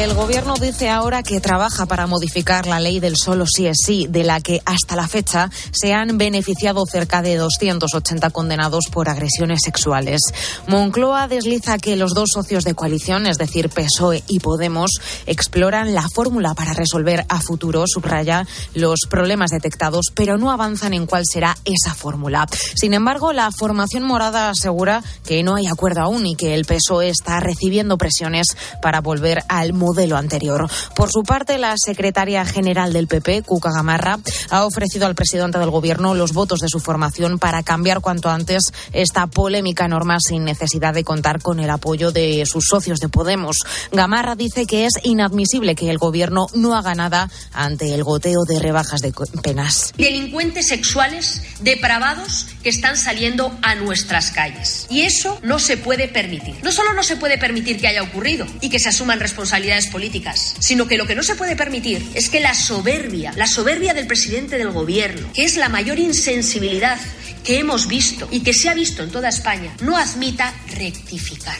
El gobierno dice ahora que trabaja para modificar la ley del solo sí es sí, de la que hasta la fecha se han beneficiado cerca de 280 condenados por agresiones sexuales. Moncloa desliza que los dos socios de coalición, es decir, PSOE y Podemos, exploran la fórmula para resolver a futuro, subraya, los problemas detectados, pero no avanzan en cuál será esa fórmula. Sin embargo, la formación morada asegura que no hay acuerdo aún y que el PSOE está recibiendo presiones para volver al modelo anterior. Por su parte, la secretaria general del PP, Cuca Gamarra, ha ofrecido al presidente del Gobierno los votos de su formación para cambiar cuanto antes esta polémica norma sin necesidad de contar con el apoyo de sus socios de Podemos. Gamarra dice que es inadmisible que el Gobierno no haga nada ante el goteo de rebajas de penas. Delincuentes sexuales depravados que están saliendo a nuestras calles. Y eso no se puede permitir. No solo no se puede permitir que haya ocurrido y que se asuman responsabilidades políticas, sino que lo que no se puede permitir es que la soberbia, la soberbia del presidente del gobierno, que es la mayor insensibilidad que hemos visto y que se ha visto en toda España, no admita rectificar.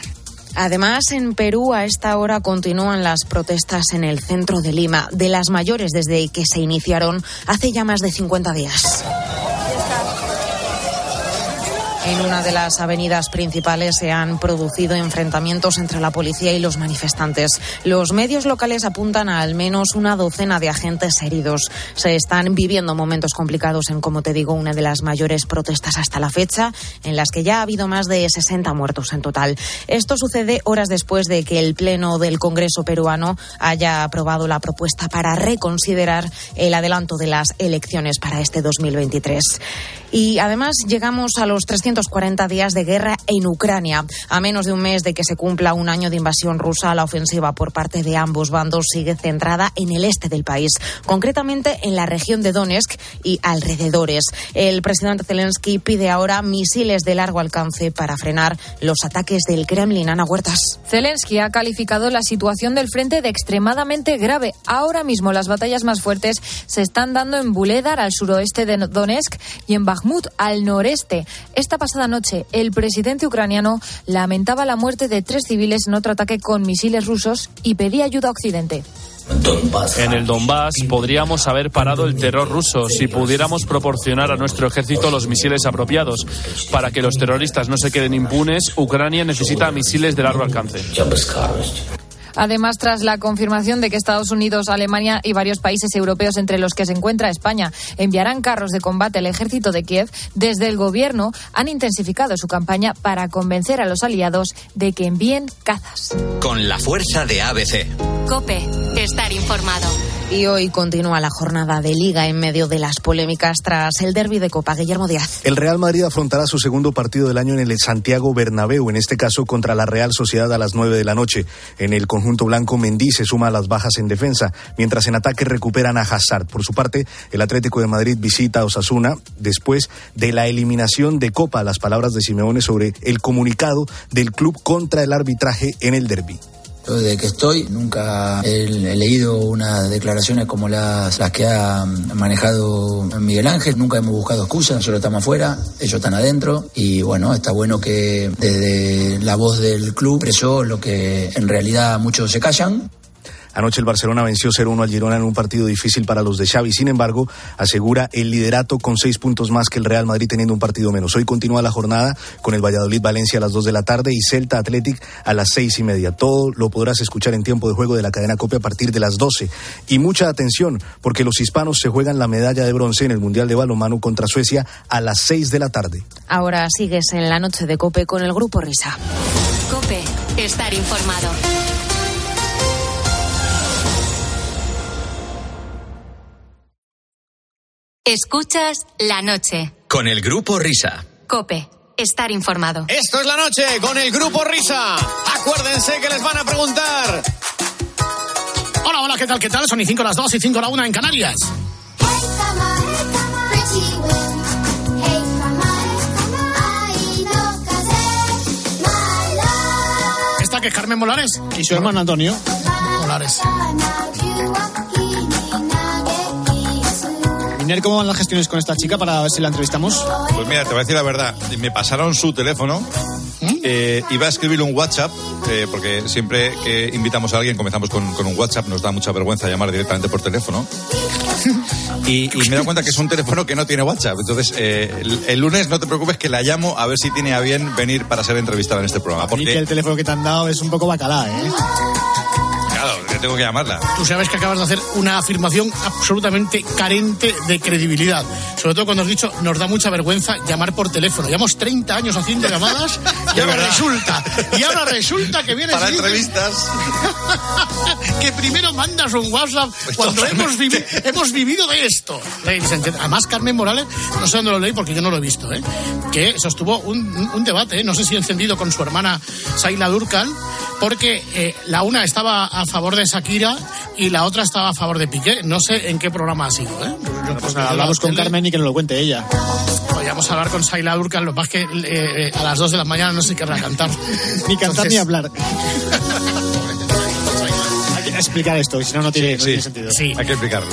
Además, en Perú a esta hora continúan las protestas en el centro de Lima, de las mayores desde que se iniciaron hace ya más de 50 días. En una de las avenidas principales se han producido enfrentamientos entre la policía y los manifestantes. Los medios locales apuntan a al menos una docena de agentes heridos. Se están viviendo momentos complicados en, como te digo, una de las mayores protestas hasta la fecha, en las que ya ha habido más de 60 muertos en total. Esto sucede horas después de que el Pleno del Congreso peruano haya aprobado la propuesta para reconsiderar el adelanto de las elecciones para este 2023. Y además llegamos a los 340 días de guerra en Ucrania. A menos de un mes de que se cumpla un año de invasión rusa, la ofensiva por parte de ambos bandos sigue centrada en el este del país, concretamente en la región de Donetsk y alrededores. El presidente Zelensky pide ahora misiles de largo alcance para frenar los ataques del Kremlin. Ana Huertas. Zelensky ha calificado la situación del frente de extremadamente grave. Ahora mismo las batallas más fuertes se están dando en Buledar, al suroeste de Donetsk, y en Bakhmut, al noreste. Esta pasada noche, el presidente ucraniano lamentaba la muerte de tres civiles en otro ataque con misiles rusos y pedía ayuda a Occidente. En el Donbass podríamos haber parado el terror ruso si pudiéramos proporcionar a nuestro ejército los misiles apropiados. Para que los terroristas no se queden impunes, Ucrania necesita misiles de largo alcance. Además, tras la confirmación de que Estados Unidos, Alemania y varios países europeos, entre los que se encuentra España, enviarán carros de combate al ejército de Kiev, desde el gobierno han intensificado su campaña para convencer a los aliados de que envíen cazas. Con la fuerza de ABC. Cope, estar informado. Y hoy continúa la jornada de liga en medio de las polémicas tras el derby de Copa. Guillermo Díaz. El Real Madrid afrontará su segundo partido del año en el Santiago Bernabéu, en este caso contra la Real Sociedad a las 9 de la noche. En el conjunto blanco, Mendy se suma a las bajas en defensa, mientras en ataque recuperan a Hazard. Por su parte, el Atlético de Madrid visita a Osasuna después de la eliminación de Copa. Las palabras de Simeone sobre el comunicado del club contra el arbitraje en el derby. Desde que estoy nunca he, leído unas declaraciones como las, que ha manejado Miguel Ángel, nunca hemos buscado excusas, nosotros estamos afuera, ellos están adentro y bueno, está bueno que desde la voz del club expresó lo que en realidad muchos se callan. Anoche el Barcelona venció 0-1 al Girona en un partido difícil para los de Xavi. Sin embargo, asegura el liderato con seis puntos más que el Real Madrid teniendo un partido menos. Hoy continúa la jornada con el Valladolid-Valencia a las 2 de la tarde y Celta Athletic a las seis y media. Todo lo podrás escuchar en tiempo de juego de la cadena Copia a partir de las 12. Y mucha atención, porque los hispanos se juegan la medalla de bronce en el Mundial de Balonmano contra Suecia a las 6 de la tarde. Ahora sigues en la noche de Cope con el Grupo Risa. Cope, estar informado. Escuchas la noche. Con el Grupo Risa. Cope, estar informado. Esto es la noche con el Grupo Risa. Acuérdense que les van a preguntar. Hola, hola, ¿qué tal? ¿Qué tal? Son y 5 las 2 y 5 la 1 en Canarias. Esta que es Carmen Molares y su hermano Antonio Molares. Iner, ¿cómo van las gestiones con esta chica para ver si la entrevistamos? Pues mira, te voy a decir la verdad. Me pasaron su teléfono. ¿Mm? Eh, iba a escribirle un WhatsApp, eh, porque siempre que invitamos a alguien comenzamos con, con un WhatsApp, nos da mucha vergüenza llamar directamente por teléfono. Y, y me he dado cuenta que es un teléfono que no tiene WhatsApp. Entonces, eh, el, el lunes no te preocupes que la llamo a ver si tiene a bien venir para ser entrevistada en este programa. Y que Porque, el teléfono que te han dado es un poco bacalá, ¿eh? Tengo que llamarla. Tú sabes que acabas de hacer una afirmación absolutamente carente de credibilidad. Sobre todo cuando has dicho, nos da mucha vergüenza llamar por teléfono. Llevamos 30 años haciendo llamadas y ahora resulta, y ahora resulta que vienes Para y entrevistas. que primero mandas un WhatsApp cuando hemos, vivi- hemos vivido de esto. Además, Carmen Morales, no sé dónde lo leí porque yo no lo he visto, ¿eh? que sostuvo un, un debate, ¿eh? no sé si encendido con su hermana Saila Durkan, porque eh, la una estaba a favor de Shakira y la otra estaba a favor de Piqué. No sé en qué programa ha sido. ¿eh? Pues nada, hablamos con Carmen y que nos lo cuente ella. Podríamos hablar con Saila Durkan, lo es que eh, eh, a las 2 de la mañana no sé qué querrá cantar. Ni cantar Entonces- ni hablar. Hay que explicar esto, si no, no tiene, no tiene sentido. Sí. Hay que explicarlo.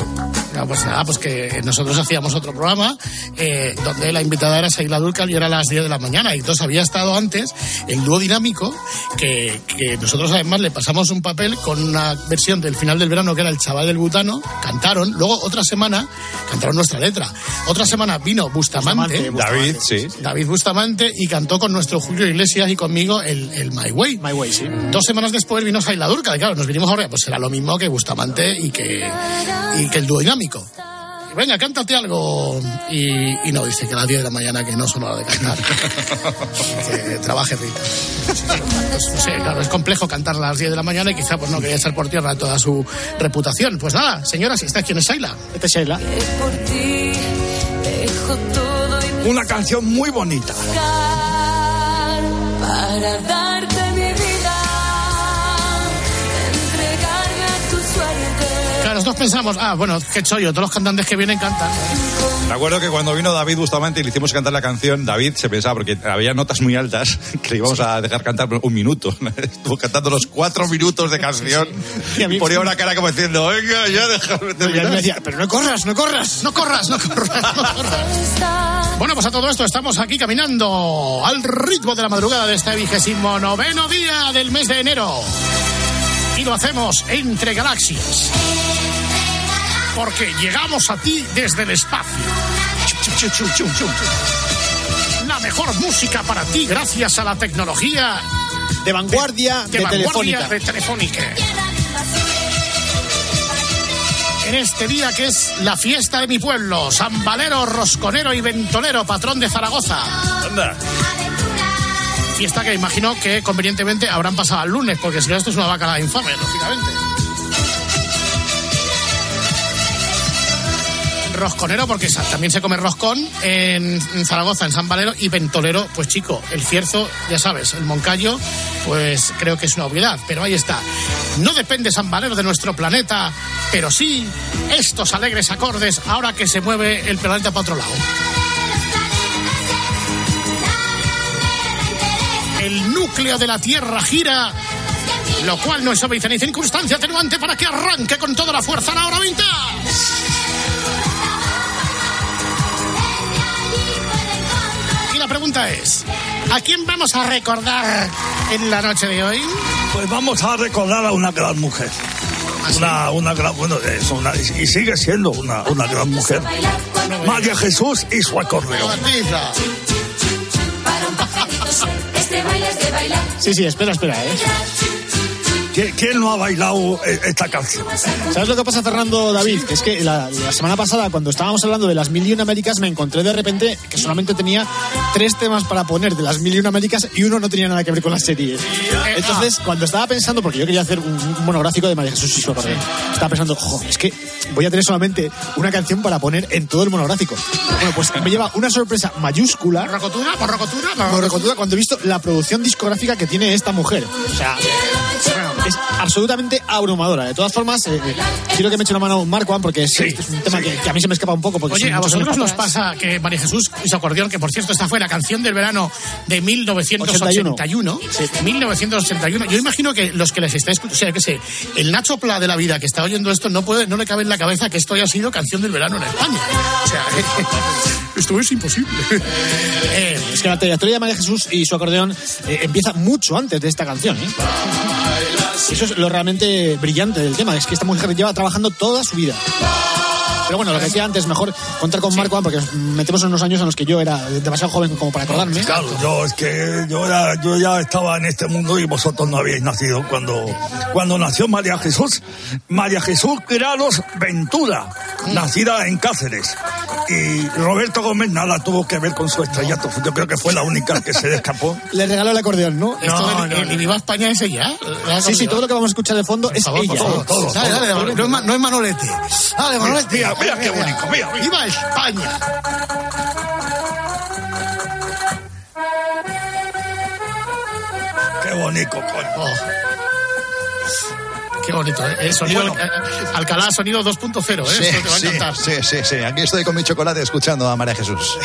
No, pues nada, pues que nosotros hacíamos otro programa eh, donde la invitada era Saila Durcal y era a las 10 de la mañana. Y entonces había estado antes el dúo dinámico, que, que nosotros además le pasamos un papel con una versión del final del verano que era el chaval del butano, cantaron. Luego otra semana cantaron nuestra letra. Otra semana vino Bustamante. David, sí. David Bustamante y cantó con nuestro Julio Iglesias y conmigo el, el My Way. My Way, sí. Dos semanas después vino Saila Durcal y claro, nos vinimos ahora, pues será lo mismo que Bustamante y que, y que el dúo dinámico. Y venga, cántate algo. Y, y no, dice que a las 10 de la mañana que no son hora de cantar. que trabaje Rita. Pues, no sé, claro, es complejo cantar a las 10 de la mañana y quizá pues no quería echar por tierra toda su reputación. Pues nada, señoras, ¿esta quién es Saila? Esta es Sheila. Una canción muy bonita. para Nosotros pensamos, ah, bueno, qué chollo, todos los cantantes que vienen cantan. Me acuerdo que cuando vino David Bustamante y le hicimos cantar la canción, David se pensaba, porque había notas muy altas, que le íbamos a dejar cantar un minuto. Estuvo cantando los cuatro minutos de canción Y a mí- y ponía una cara como diciendo, venga, ya déjame Y él terminar. me decía, pero no corras, no corras. No corras, no corras, no corras. Bueno, pues a todo esto estamos aquí caminando al ritmo de la madrugada de este vigésimo noveno día del mes de enero. Y lo hacemos entre galaxias. Porque llegamos a ti desde el espacio. La mejor música para ti gracias a la tecnología De vanguardia, de, de, vanguardia telefónica. de Telefónica. En este día que es la fiesta de mi pueblo, San Valero, Rosconero y Ventolero, patrón de Zaragoza. Anda. Fiesta que imagino que convenientemente habrán pasado al lunes, porque si no esto es una vaca infame, lógicamente. Rosconero, porque también se come roscón en, Zaragoza, en San Valero, y Ventolero, pues chico, el cierzo, ya sabes, el Moncayo, pues creo que es una obviedad, pero ahí está. No depende San Valero de nuestro planeta, pero sí estos alegres acordes ahora que se mueve el planeta para otro lado. El núcleo de la Tierra gira, lo cual no es obediencia ni circunstancia atenuante para que arranque con toda la fuerza la hora 20. La pregunta es, ¿a quién vamos a recordar en la noche de hoy? Pues vamos a recordar a una gran mujer. Una, una gran, bueno, es una, y sigue siendo una, una gran mujer. María Jesús y su acordeón. Este. Sí, sí, espera, espera, ¿eh? ¿Quién, no ha bailado eh, esta canción? ¿Sabes lo que pasa, Fernando David? Que es que la, la semana pasada, cuando estábamos hablando de las Mil y Una Américas, me encontré de repente que solamente tenía tres temas para poner de las Mil y Una Américas y uno no tenía nada que ver con la serie. Entonces, cuando estaba pensando, porque yo quería hacer un, un monográfico de María Jesús y su estaba pensando, jo, es que voy a tener solamente una canción para poner en todo el monográfico. Bueno, pues me lleva una sorpresa mayúscula. ¿Rocotura? ¿Por rocotura? Por rocotura, cuando he visto la producción discográfica que tiene esta mujer. O sea, absolutamente abrumadora. De todas formas, eh, eh, quiero que me eche una mano Marco, porque es, este es un tema que, que a mí se me escapa un poco. Porque Oye, a vosotros nos pasa que María Jesús y su acordeón, que por cierto esta fue la canción del verano de 1981, 1981. Yo imagino que los que les estáis, o sea, que sé, el Nacho Pla de la vida que está oyendo esto no puede, no le cabe en la cabeza que esto haya sido canción del verano en España. O sea, esto es imposible. Eh, Es que la trayectoria de María Jesús y su acordeón eh, empieza mucho antes de esta canción. ¿eh? Eso es lo realmente brillante del tema, es que esta mujer lleva trabajando toda su vida. Pero bueno, lo que decía antes, mejor contar con Marco, porque metemos en unos años en los que yo era demasiado joven como para acordarme. Claro, yo es que yo era, yo ya estaba en este mundo y vosotros no habíais nacido cuando, cuando nació María Jesús, María Jesús Grados Ventura, nacida en Cáceres. Y Roberto Gómez nada tuvo que ver con su estrellato. Yo creo que fue la única que se le escapó. Le regaló el acordeón, ¿no? el Viva España es ella. Sí, sí, todo lo que vamos a escuchar de fondo es favor, ella. por favor, Todo, Dale, todo. dale, no, es, Ma- no es Manolete. Dale, Manolete. Mira, mira qué bonito, mira. ¡Viva España! Qué bonito, coño. Qué bonito, ¿eh? El sonido, Bueno. eh, Alcalá sonido 2.0, ¿eh? Sí, Esto te va a sí, encantar. sí, sí, sí. Aquí estoy con mi chocolate escuchando a María Jesús.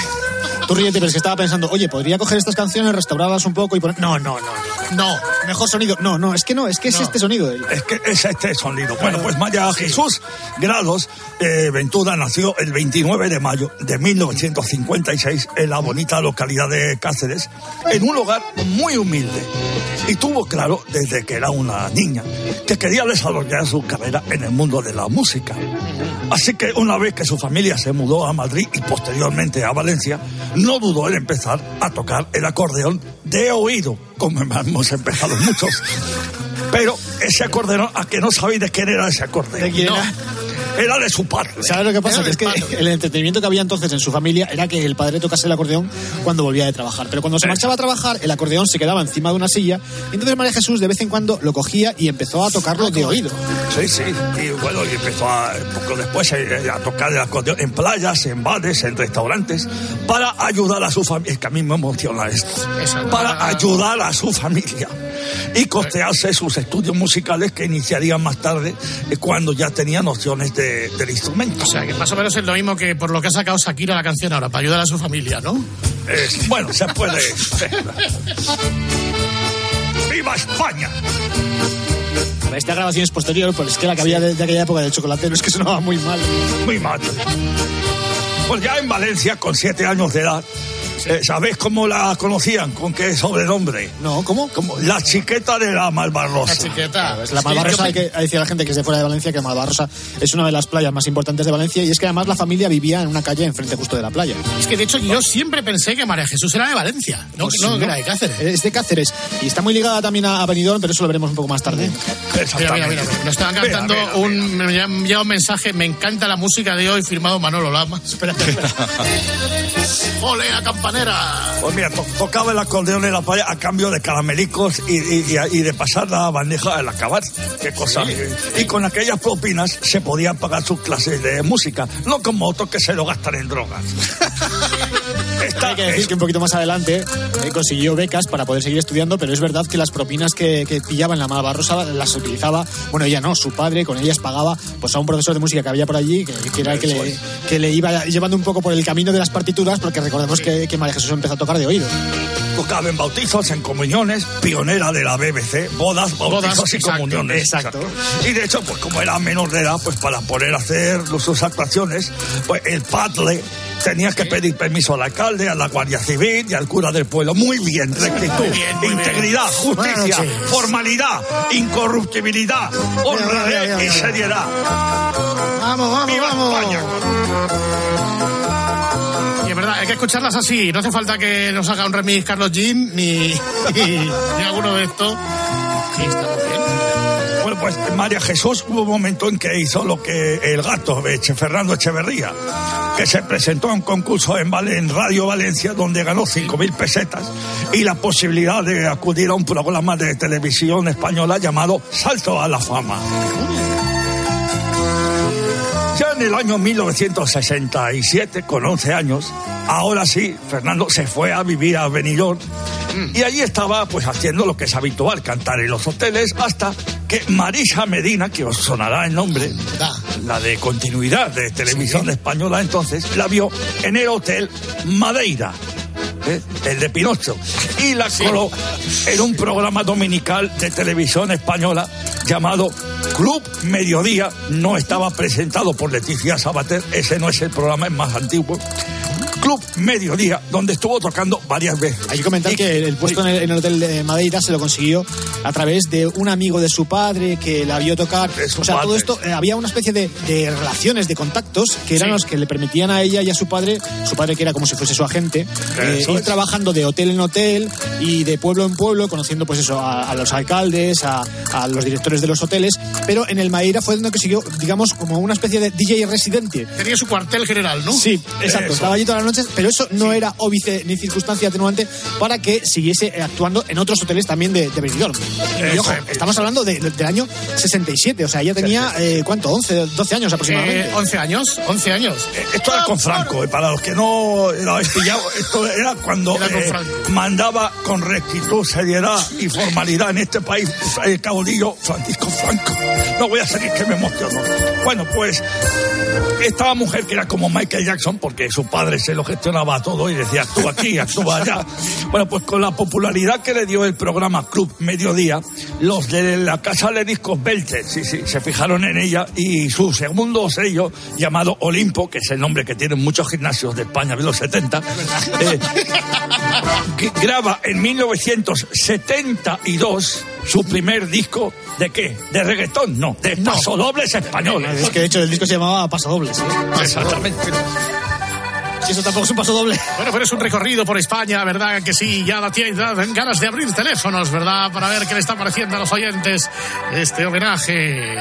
Tú ríete, pero es que estaba pensando, oye, podría coger estas canciones, restaurarlas un poco y poner. No, no, no. No. Mejor sonido. No, no, es que no, es que es este sonido. de ella. Es que es este sonido. Bueno, pues María Jesús Grados eh, Ventura nació el 29 de mayo de 1956 en la bonita localidad de Cáceres, en un lugar muy humilde. Y tuvo claro desde que era una niña que quería desarrollar su carrera en el mundo de la música. Así que una vez que su familia se mudó a Madrid y posteriormente a Valencia, no dudó en empezar a tocar el acordeón de oído, como hemos empezado muchos. Pero ese acordeón, ¿a que no sabéis de quién era ese acordeón? ¿De quién No. Era? De su padre. ¿Sabes lo que pasa? Que es que el entretenimiento que había entonces en su familia era que el padre tocase el acordeón cuando volvía de trabajar. Pero cuando se marchaba a trabajar, el acordeón se quedaba encima de una silla. Y entonces María Jesús de vez en cuando lo cogía y empezó a tocarlo de oído. Sí, sí. Y bueno, y empezó a, poco después eh, a tocar el acordeón en playas, en bares, en restaurantes, para ayudar a su familia. Es que a mí me emociona esto. Para ayudar a su familia. Y costearse sus estudios musicales que iniciarían más tarde, eh, cuando ya tenía nociones de- del instrumento. O sea, que más o menos es lo mismo que por lo que ha sacado Shakira la canción ahora, para ayudar a su familia, ¿no? Es- bueno, se puede. ¡Viva España! Esta grabación es posterior, pues es que la que había de, de aquella época del chocolatero es que sonaba muy mal. Muy mal. Pues ya en Valencia, con siete años de edad, eh, ¿sabéis cómo la conocían? ¿Con qué sobrenombre? No, ¿cómo? Como la chiqueta de la Malvarrosa. La chiqueta. Pues la Malvarrosa, hay que decir a la gente que es de fuera de Valencia que Malvarrosa es una de las playas más importantes de Valencia y es que además la familia vivía en una calle enfrente justo de la playa. Es que de hecho yo siempre pensé que María Jesús era de Valencia, no, Pues no, no. que era de Cáceres. Es de Cáceres y está muy ligada también a a Benidorm, pero eso lo veremos un poco más tarde. Mira, mira, mira, nos estaban cantando mira, un, me enviado un mensaje, me encanta la música de hoy, firmado Manolo Lama. Espérate, espérate. ¡Ole, la Pues mira, to- tocaba el acordeón en la playa a cambio de caramelicos y, y- y- y de pasar la bandeja al acabar. Qué cosa. Y con aquellas propinas se podían pagar sus clases de música, no como otros que se lo gastan en drogas. Hay que decir es- que un poquito más adelante eh, consiguió becas para poder seguir estudiando, pero es verdad que las propinas que, que pillaba en la Malvarrosa las utilizaba, bueno, ella no, su padre con ellas pagaba pues a un profesor de música que había por allí, que, que era el que le, que le iba llevando un poco por el camino de las partituras, porque recordemos que, que María Jesús empezó a tocar de oído. Tocaba en bautizos, en comuniones, pionera de la BBC, bodas, bautizos Bodas, y exacto, comuniones. exacto. Y de hecho, pues como era menor de edad, pues para poder hacer sus actuaciones, pues el padre tenía que pedir permiso al alcalde, a la Guardia Civil y al cura del pueblo. Muy bien, rectitud, muy bien. integridad, justicia, formalidad, incorruptibilidad, honradez y seriedad. Vamos, vamos, ¡Viva vamos. España! Hay que escucharlas así. No hace falta que nos haga un remix Carlos Jean ni, ni, ni alguno de estos. Sí, está muy bien. Bueno, pues María Jesús hubo un momento en que hizo lo que el gato de Fernando Echeverría, que se presentó a un concurso en, Val- en Radio Valencia donde ganó 5.000 pesetas y la posibilidad de acudir a un programa de televisión española llamado Salto a la Fama. En el año 1967, con 11 años, ahora sí, Fernando se fue a vivir a Benidorm. Y allí estaba pues haciendo lo que es habitual, cantar en los hoteles, hasta que Marisa Medina, que os sonará el nombre, la de continuidad de televisión española entonces, la vio en el hotel Madeira. ¿Eh? el de Pinocho, y la coló en un programa dominical de televisión española llamado Club Mediodía. No estaba presentado por Leticia Sabater, ese no es el programa, es más antiguo. Club Mediodía, donde estuvo tocando varias veces. Hay que comentar que el puesto en el, en el Hotel de Madeira se lo consiguió a través de un amigo de su padre que la vio tocar. O sea, todo esto, eh, había una especie de, de relaciones, de contactos, que eran los que le permitían a ella y a su padre, su padre que era como si fuese su agente, eh, ir es. trabajando de hotel en hotel y de pueblo en pueblo, conociendo pues eso, a, a los alcaldes, a, a los directores de los hoteles. Pero en el Madeira fue donde consiguió, digamos, como una especie de DJ residente. Tenía su cuartel general, ¿no? Sí, exacto. Eso. Estaba allí todas las noches, pero eso no era óbice ni circunstancia atenuante para que siguiese eh, actuando en otros hoteles también de, de Benidorm. Y ojo, es. estamos hablando de- del año 67, o sea, ella tenía, eh, ¿cuánto? 11, 12 años aproximadamente. Eh, 11 años, 11 años. Esto era con Franco, eh, para los que no lo habéis pillado, esto era cuando Era con eh, mandaba con rectitud, seriedad y formalidad en este país el caudillo Francisco Franco. No voy a seguir que me emociono. Bueno, pues estaba mujer que era como Michael Jackson, porque su padre se lo gestionaba todo y decía, actúa aquí, actúa allá. Bueno, pues con la popularidad que le dio el programa Club Mediodía, los de la casa de discos Belte, sí, sí, se fijaron en ella y su segundo sello, llamado Olimpo, que es el nombre que tienen muchos gimnasios de España de los 70, eh, que graba en 1972 su primer disco de qué? ¿De reggaetón? No, de pasodobles españoles. Es que de hecho el disco se llamaba Pasodobles. ¿eh? Exactamente. Si eso tampoco es un pasodoble. Bueno, pero es un recorrido por España, ¿verdad? Que sí, ya da da- ganas de abrir teléfonos, ¿verdad? Para ver qué le está pareciendo a los oyentes este homenaje.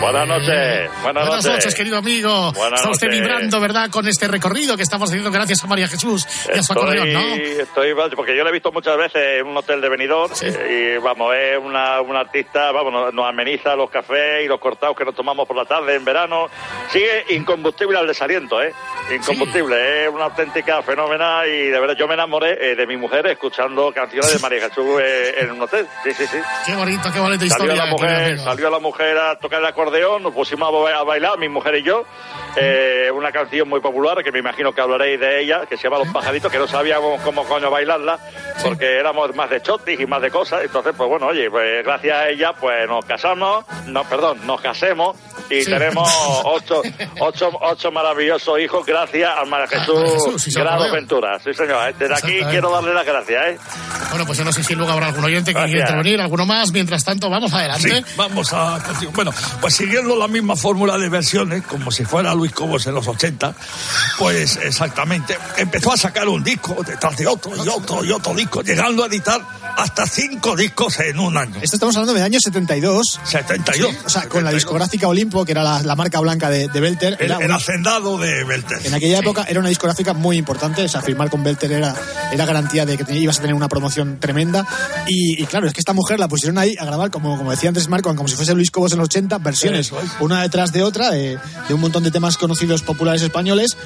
Buenas noches, buenas Buenas noches. noches, querido amigo. Buenas está usted noches. vibrando, ¿verdad? Con este recorrido que estamos haciendo gracias a María Jesús y a su acordeón, ¿no? estoy, porque yo la he visto muchas veces en un hotel de Benidorm eh, y vamos, es una, una artista, vamos, nos, nos ameniza los cafés y los cortados que nos tomamos por la tarde en verano. Sigue incombustible al desaliento, ¿eh? Incombustible, una auténtica fenómena y de verdad yo me enamoré eh, de mi mujer escuchando canciones de María Jesús eh, en un hotel. Sí, sí, sí. Qué bonito, qué bonita Salió historia. la, mujer, querido amigo. salió la mujer a tocar el acordeón, nos pusimos a ba- a bailar, mi mujer y yo, eh, una canción muy popular que me imagino que hablaréis de ella, que se llama Los Pajaritos, que no sabíamos cómo coño bailarla, porque éramos más de chotis y más de cosas, entonces pues bueno, oye, pues gracias a ella pues nos casamos, no, perdón, nos casemos y Sí. tenemos ocho, ocho, ocho maravillosos hijos gracias a María Jesús, su Grado acordeón. Ventura, sí señor, desde aquí Exactamente. quiero darle las gracias, ¿eh? Bueno, pues yo no sé si luego habrá algún oyente que quiera intervenir, alguno más. Mientras tanto, vamos adelante. Sí, vamos a. Bueno, pues siguiendo la misma fórmula de versiones, como si fuera Luis Cobos en los 80, pues exactamente, empezó a sacar un disco detrás de otro y otro y otro disco, llegando a editar hasta cinco discos en un año. Esto estamos hablando del año 72. 72. O sea, con la discográfica Olimpo, que era la, la marca blanca de, de Belter. El, era el hacendado de Belter. En aquella época era una discográfica muy importante, o sea, firmar con Belter era, era garantía de que te- ibas a tener una promoción tremenda. Y, y claro, es que esta mujer la pusieron ahí a grabar, como, como decía antes Marco, como si fuese Luis Cobos en los 80, versiones, es. una detrás de otra, de, de un montón de temas conocidos populares españoles.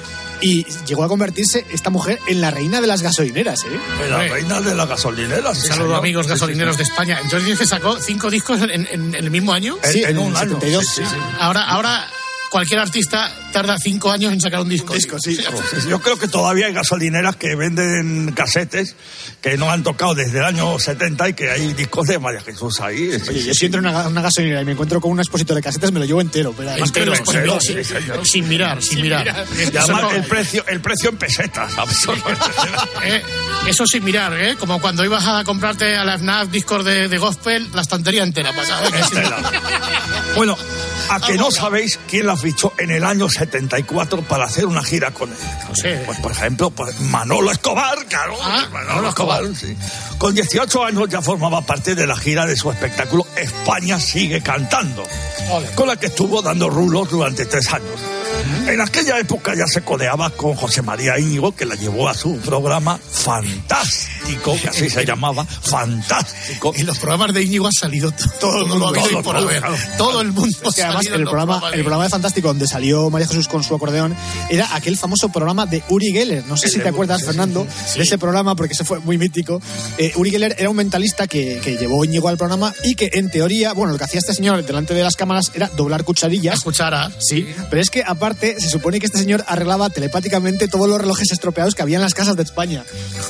Y llegó a convertirse esta mujer en la reina de las gasolineras, ¿eh? La Hombre. reina de la gasolinera. sí, Saludos señor. amigos gasolineros de España. Entonces dices que sacó cinco discos en, en- en el mismo año. Sí, en un año. 72, sí, sí, sí. Ahora, ahora cualquier artista tarda cinco años en sacar un disco. Disco, sí. Sí, Yo creo que todavía hay gasolineras que venden casetes que no han tocado desde el año 70 y que hay discos de María Jesús ahí. Sí, Oye, sí, yo si entro en una, una gasolinera y me encuentro con un expositor de casetes, me lo llevo entero. Pero Entero, que lo entero, sin, sí, señor. sin mirar, sin mirar. Y además no- el precio, el precio en pesetas. eh, eso sin mirar, ¿eh? Como cuando ibas a comprarte a la FNAF discos de, de gospel, la estantería entera. pasada, ¿eh? Estela. Bueno, a que no sabéis quién la fichó en el año 74 para hacer una gira con él. Sí. Pues, por ejemplo, pues Manolo Escobar, claro. Ah, Manolo Escobar, sí. Con 18 años ya formaba parte de la gira de su espectáculo España sigue cantando, Ole. con la que estuvo dando rulos durante tres años. En aquella época ya se codeaba con José María Íñigo, que la llevó a su programa Fantástico, que así se llamaba, Fantástico. En los programas de Íñigo ha salido todo, por haber. Todo el mundo. Es que además el programa, el de- programa de Fantástico donde salió María Jesús con su acordeón era aquel famoso programa de Uri Geller. No sé El si te acuerdas, sí, Fernando, sí. de ese programa porque ese fue muy mítico. Eh, Uri Geller era un mentalista que, que llevó Íñigo al programa y que en teoría, bueno, lo que hacía este señor delante de las cámaras era doblar cucharillas. Escuchara. Sí, pero es que aparte se supone que este señor arreglaba telepáticamente todos los relojes estropeados que había en las casas de España.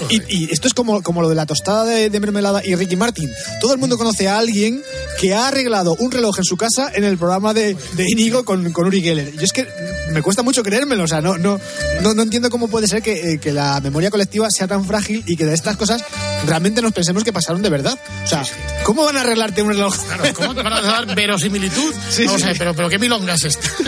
Y, y esto es como, como lo de la tostada de, mermelada y Ricky Martin. Todo el mundo conoce a alguien que ha arreglado un reloj en su casa en el programa de, de Inigo con, con Uri Geller. Yo es que me cuesta mucho creérmelo, o sea, no, no, no, no entiendo cómo puede ser que, eh, que la memoria colectiva sea tan frágil y que de estas cosas realmente nos pensemos que pasaron de verdad. O sea, ¿cómo van a arreglarte un reloj? Claro, ¿cómo te van a dar verosimilitud? Sí, no sí. sé, pero, pero qué milonga es esta.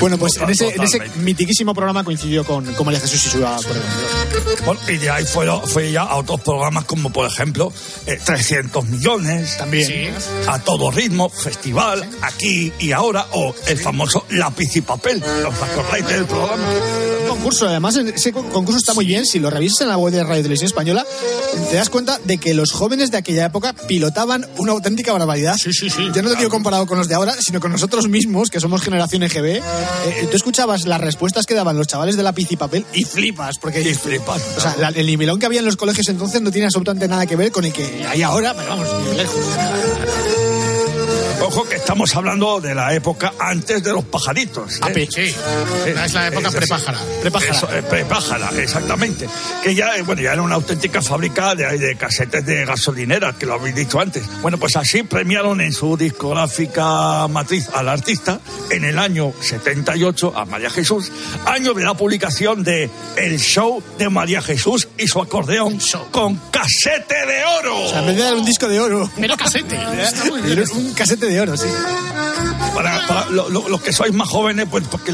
Bueno, pues en ese, en ese mitiquísimo programa coincidió con, con María Jesús y su. Bueno, y de ahí fue, fue ya a otros programas como, por ejemplo, eh, 300 millones. También. Sí. A todo ritmo, festival, aquí y ahora, o el famoso lápiz y papel. ¿Os acordáis del programa? Concurso, además, ese con- concurso está muy bien. Si lo revisas en la web de Radio Televisión Española, te das cuenta de que los jóvenes de aquella época pilotaban una auténtica barbaridad. Sí, sí, sí. Ya no te digo comparado con los de ahora, sino con nosotros mismos, que somos generación EGB. Eh, tú escuchabas las respuestas que daban los chavales de lápiz y papel y flipas, porque Y flipas. O sea, la- el nivelón que había en los colegios entonces no tiene absolutamente nada que ver con el que hay ahora, pero vamos, lejos. Ojo que estamos hablando de la época antes de los pajaritos. ¿eh? Api, sí. Es la época prepájara. Prepájara. Eso, eh, prepájara, exactamente. Que ya, eh, bueno, ya era una auténtica fábrica de, de casetes de gasolinera, que lo habéis dicho antes. Bueno, pues así premiaron en su discográfica matriz al artista en el año 78 a María Jesús, año de la publicación de El Show de María Jesús y su acordeón con casete de oro. O sea, en vez de dar un disco de oro, Pero casete. Está muy bien. era un casete de Para, para lo- lo- los que sois más jóvenes, pues para,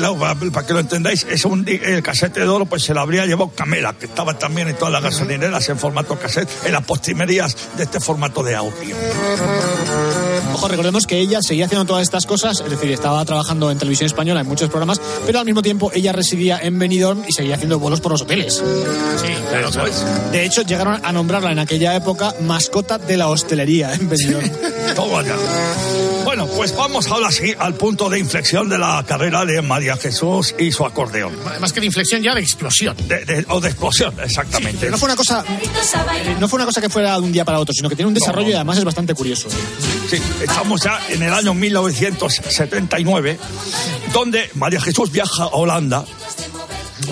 que lo entendáis, es un el casete de oro, pues se lo habría llevado Camela, que estaba también en todas las gasolineras en formato cassette, en las postrimerías de este formato de audio. Ojo, recordemos que ella seguía haciendo todas estas cosas, es decir, estaba trabajando en televisión española en muchos programas, pero al mismo tiempo ella residía en Benidorm y seguía haciendo bolos por los hoteles. Sí, claro, Eso claro. es. De hecho, llegaron a nombrarla en aquella época mascota de la hostelería en Benidorm. Todo allá. Bueno, pues vamos ahora sí al punto de inflexión de la carrera de María Jesús y su acordeón. Más que de inflexión ya de explosión. De- de- o de explosión, exactamente. Pero no fue una cosa, eh, no fue una cosa que fuera de un día para otro, sino que tiene un desarrollo y además es bastante curioso. Sí, estamos ya en el año 1979, donde María Jesús viaja a Holanda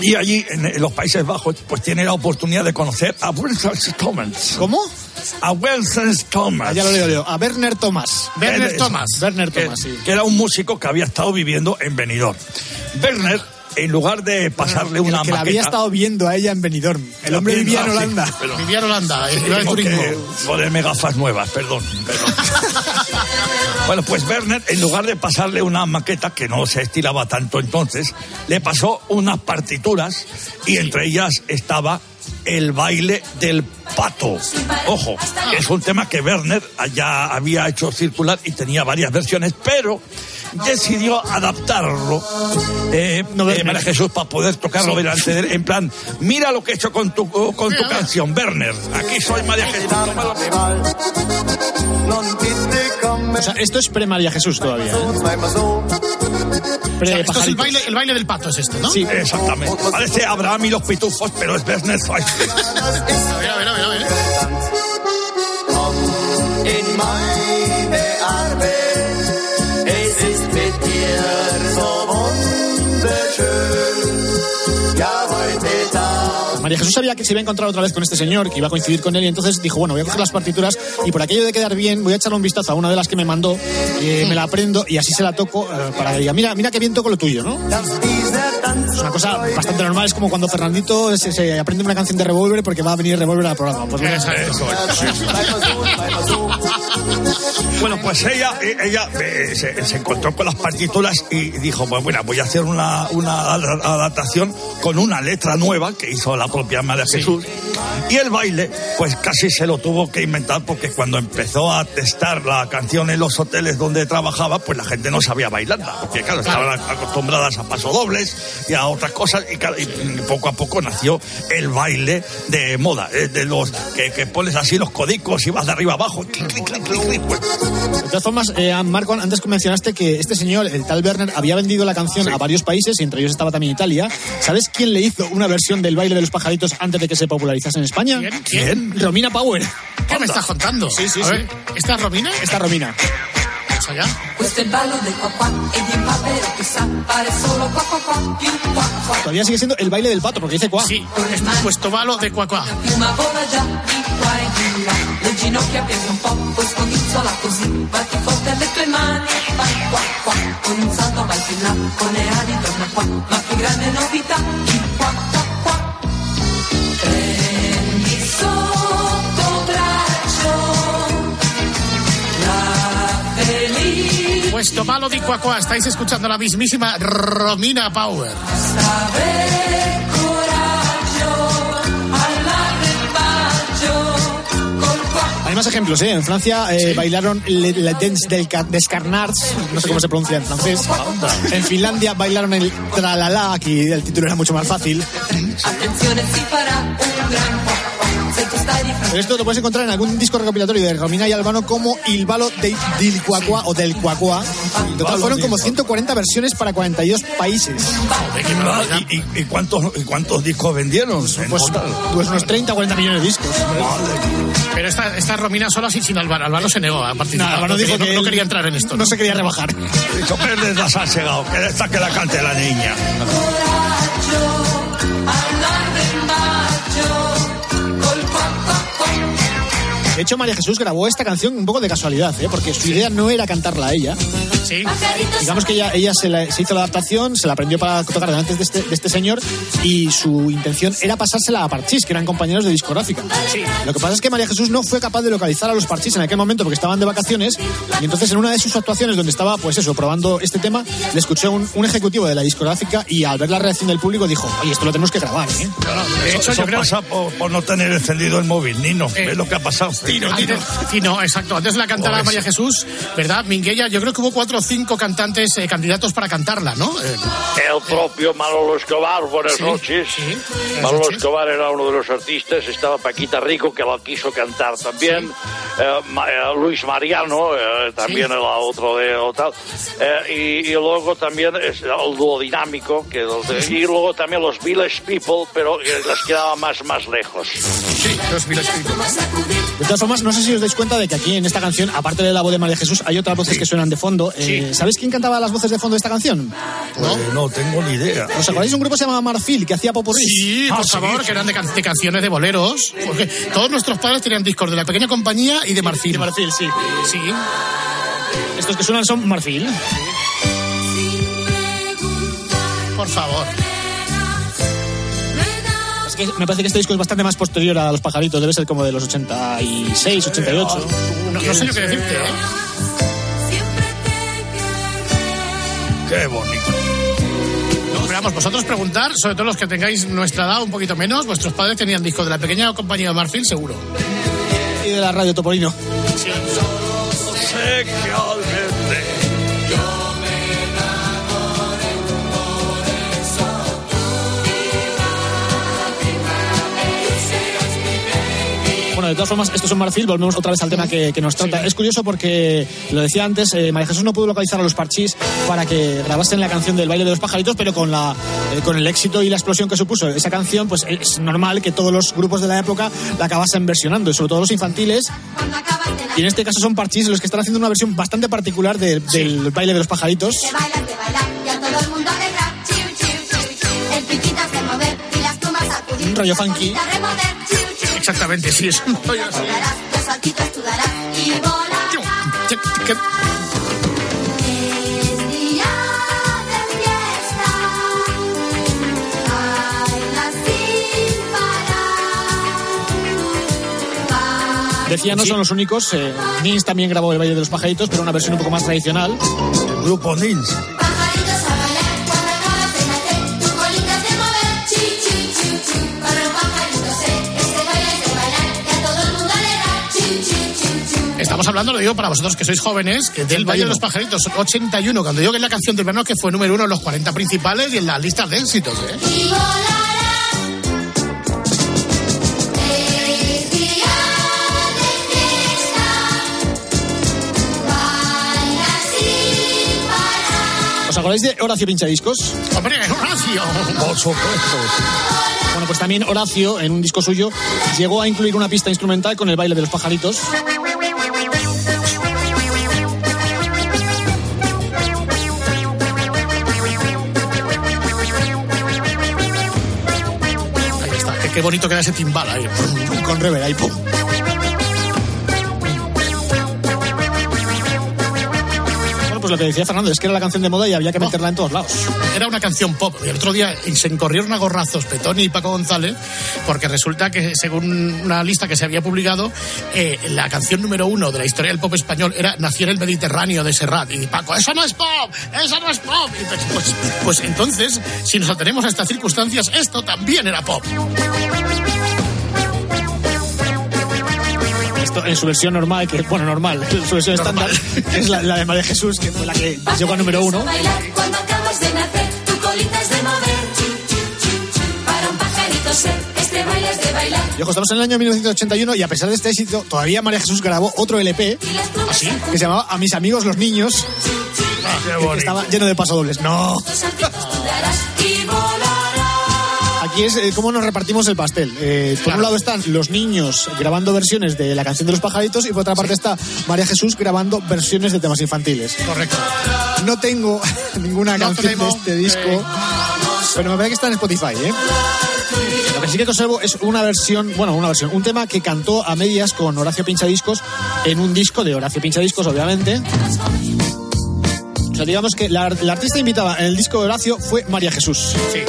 y allí en, los Países Bajos pues tiene la oportunidad de conocer a Wilson Thomas. ¿Cómo? A Wilson Thomas. Ah, ya lo leo, leo. A Werner Thomas. Werner Thomas. Werner que, Thomas, sí. que era un músico que había estado viviendo en Benidorm. Werner, en lugar de pasarle una El que la había estado viendo a ella en Benidorm. El hombre Viendo, vivía en ah, sí, Holanda. pero- Vivía en Holanda, de turismo. ponerme gafas nuevas, perdón. perdón. bueno, pues Werner, en lugar de pasarle una maqueta que no se estilaba tanto entonces, le pasó unas partituras y entre ellas estaba el baile del pato. Ojo, que es un tema que Werner ya había hecho circular y tenía varias versiones, pero decidió adaptarlo eh, No, eh. María Jesús para poder tocarlo delante de él en plan mira lo que he hecho con tu con tu canción Werner aquí soy María Jesús. O sea, esto es pre-María Jesús todavía. ¿eh? Pre Esto es el baile, el baile del pato, es esto, ¿no? Sí. exactamente parece Abraham y los pitufos pero es Werner. A ver, a ver, a ver, María Jesús sabía que se iba a encontrar otra vez con este señor, que iba a coincidir con él, y entonces dijo, bueno, voy a coger las partituras y por aquello de quedar bien, voy a echarle un vistazo a una de las que me mandó, eh, me la aprendo y así se la toco eh, para que diga, mira, mira qué bien toco lo tuyo, ¿no? Es una cosa bastante normal, es como cuando Fernandito se, se aprende una canción de Revolver porque va a venir Revolver al programa. Pues bueno, Bueno, pues ella, eh, ella eh, se, se encontró con las partituras y dijo, pues bueno, voy a hacer una, una ad- adaptación con una letra nueva que hizo la propia María Jesús. Y el baile, pues casi se lo tuvo que inventar porque cuando empezó a testar la canción en los hoteles donde trabajaba, pues la gente no sabía bailarla. Porque claro, estaban acostumbradas a pasodobles y a otras cosas y, claro, y poco a poco nació el baile de moda, eh, de los que, que pones así los codicos y vas de arriba abajo. clic, clic, clic, clic, clic, pues, De todas formas, eh, Marco, antes mencionaste que este señor, el tal Werner, había vendido la canción a varios países y entre ellos estaba también Italia. ¿Sabes quién le hizo una versión del baile de los pajaritos antes de que se popularizase en España? ¿Quién? Romina Power. ¿Qué me estás contando? Sí, sí, A sí. ver, ¿Esta es Romina? Esta Romina. Vamos allá. Todavía sigue siendo el baile del pato porque dice cuá. Sí, puesto balo de cuacuá. Di qua di ginocchia pieghi un po', poi scodinzola così. Batti forte le tue mani, vai qua qua. Con un salto vai più là, con le ali torna qua. Ma più grande novità, di qua qua qua. Prendi sotto braccio la felice. Puesto balo de cuacuá. Estáis escuchando la mismísima Romina Power. Avere Hay más ejemplos, ¿eh? En Francia eh, bailaron le, la dance del ca- descarnats, no sé cómo se pronuncia en francés. En Finlandia bailaron el tralala, aquí el título era mucho más fácil. Attenzione si farà un gran esto lo puedes encontrar en algún disco recopilatorio de Romina y Albano como Il Balo de, del Cuacua o del Cuacua. En total fueron como 140 versiones para 42 países. ¿Y, y, y cuántos, y cuántos discos vendieron? en Pues, pues unos 30 o 40 millones de discos. Pero esta, esta Romina sola sí sin Albano. Albano se negó a participar. No, Albano no, dijo quería- que no, quería entrar en esto. No se quería rebajar. Les das al llegado, que esta que la cante la niña. De hecho, María Jesús grabó esta canción un poco de casualidad, ¿eh? porque su idea no era cantarla a ella. Sí. Digamos que ella, ella se, la- se hizo la adaptación, se la aprendió para tocar delante de este, de este señor y su intención era pasársela a Parchís, que eran compañeros de discográfica. Lo que pasa es que María Jesús no fue capaz de localizar a los Parchís en aquel momento porque estaban de vacaciones y entonces en una de sus actuaciones donde estaba, pues eso, probando este tema, le escuchó un, un ejecutivo de la discográfica y al ver la reacción del público dijo, oye, esto lo tenemos que grabar, ¿eh? De Eso, hecho, eso yo creo pasa por, por no tener encendido el móvil, Nino. Eh, ¿Ves lo que ha pasado? Antes, sí, no, exacto. Antes de la Pobres. María Jesús, ¿verdad? Minguella, yo creo que hubo cuatro o cinco cantantes eh, candidatos para cantarla, ¿no? Eh, El propio Manolo Escobar, buenas Sí, noches. sí, buenas Manolo noches. Escobar era uno de los artistas, estaba Paquita Rico, que la quiso cantar también. Eh, eh, Luis Mariano, eh, también Sí. era otro de o tal. Eh, y, y luego también es el dúo dinámico, que, y luego también los Village People, pero eh, les quedaba más, más lejos. sí, los Village People. De todas formas, no sé si os dais cuenta de que aquí en esta canción, aparte de la voz de María Jesús, hay otras voces que suenan de fondo. Eh, ¿Sabéis quién cantaba las voces de fondo de esta canción? Pues no tengo ni idea. ¿Os acordáis de un grupo que se llamaba Marfil que hacía popurrí? Sí, Ah, por sí, favor, sí. que eran de, can- de canciones de boleros. Porque todos nuestros padres tenían discos de la pequeña compañía y de Marfil. De Marfil, sí. Sí. Estos que suenan son Marfil. Por favor. Es que me parece que este disco es bastante más posterior a Los Pajaritos, debe ser como de los 86, 88. No, no sé yo qué decirte, ¿eh? Qué bonito. Pero vamos, vosotros preguntar, sobre todo los que tengáis nuestra edad, un poquito menos, vuestros padres tenían discos de la pequeña compañía de Marfil, seguro. Y de la radio Topolino. Bueno, de todas formas, estos son Marfil, volvemos otra vez al tema que, que nos trata. Es curioso porque, lo decía antes, eh, María Jesús no pudo localizar a los Parchís para que grabasen la canción del baile de los pajaritos, pero con, la, eh, con el éxito y la explosión que supuso esa canción, pues es normal que todos los grupos de la época la acabasen versionando, y sobre todo los infantiles. Y en este caso son Parchís los que están haciendo una versión bastante particular de- del baile de los pajaritos. Baila, baila, y a todo el mundo alegra. Chiu, chiu, chiu, chiu. El se mover y las sacudir. Un rollo funky. Exactamente, sí, es. Decía, no son los únicos. Eh, Nins también grabó El Valle de los Pajaritos, pero una versión un poco más tradicional. Grupo Nins. Hablando, lo digo para vosotros que sois jóvenes, que del Valle de los Pajaritos 81, cuando digo que es la canción del verano que fue número uno en los 40 principales y en las listas de éxitos, ¿eh? ¿Os acordáis de Horacio Pinchadiscos? ¡Hombre, Horacio! Por supuesto. Bueno, pues también Horacio, en un disco suyo, llegó a incluir una pista instrumental con el baile de los pajaritos. Qué, bonito queda ese timbal ahí. Con rever ahí, pum. Pues lo que decía Fernando, es que era la canción de moda y había que meterla en todos lados. Era una canción pop. Y el otro día se encorrieron a gorrazos Petoni y Paco González porque resulta que, según una lista que se había publicado, eh, la canción número uno de la historia del pop español era Nació en el Mediterráneo de Serrat. Y Paco, ¡eso no es pop! ¡Eso no es pop! Y pues, pues, pues entonces, si nos atenemos a estas circunstancias, esto también era pop. En su versión normal, que bueno, normal, en su versión estándar, es la, la de María Jesús, que fue la que llegó a número uno. A bailar cuando acabas de nacer, tu colita es de mover. Chi, chi, chi, chi. Para un pajarito sé, este baile es de bailar. Y ojo, estamos en el año 1981 y a pesar de este éxito, todavía María Jesús grabó otro LP en que se llamaba A mis amigos los niños, que estaba lleno de pasodobles. No, aquí es eh, cómo nos repartimos el pastel. Eh, por un lado están los niños grabando versiones de la canción de los pajaritos y por otra parte está María Jesús grabando versiones de temas infantiles. Correcto. No tengo ninguna No canción de tenemos, este disco, pero me parece que está en Spotify, ¿eh? Lo que sí que conservo es una versión, bueno, una versión, un tema que cantó a medias con Horacio Pinchadiscos en un disco de Horacio Pinchadiscos, obviamente. O sea, digamos que la, la artista invitada en el disco de Horacio fue María Jesús. Sí.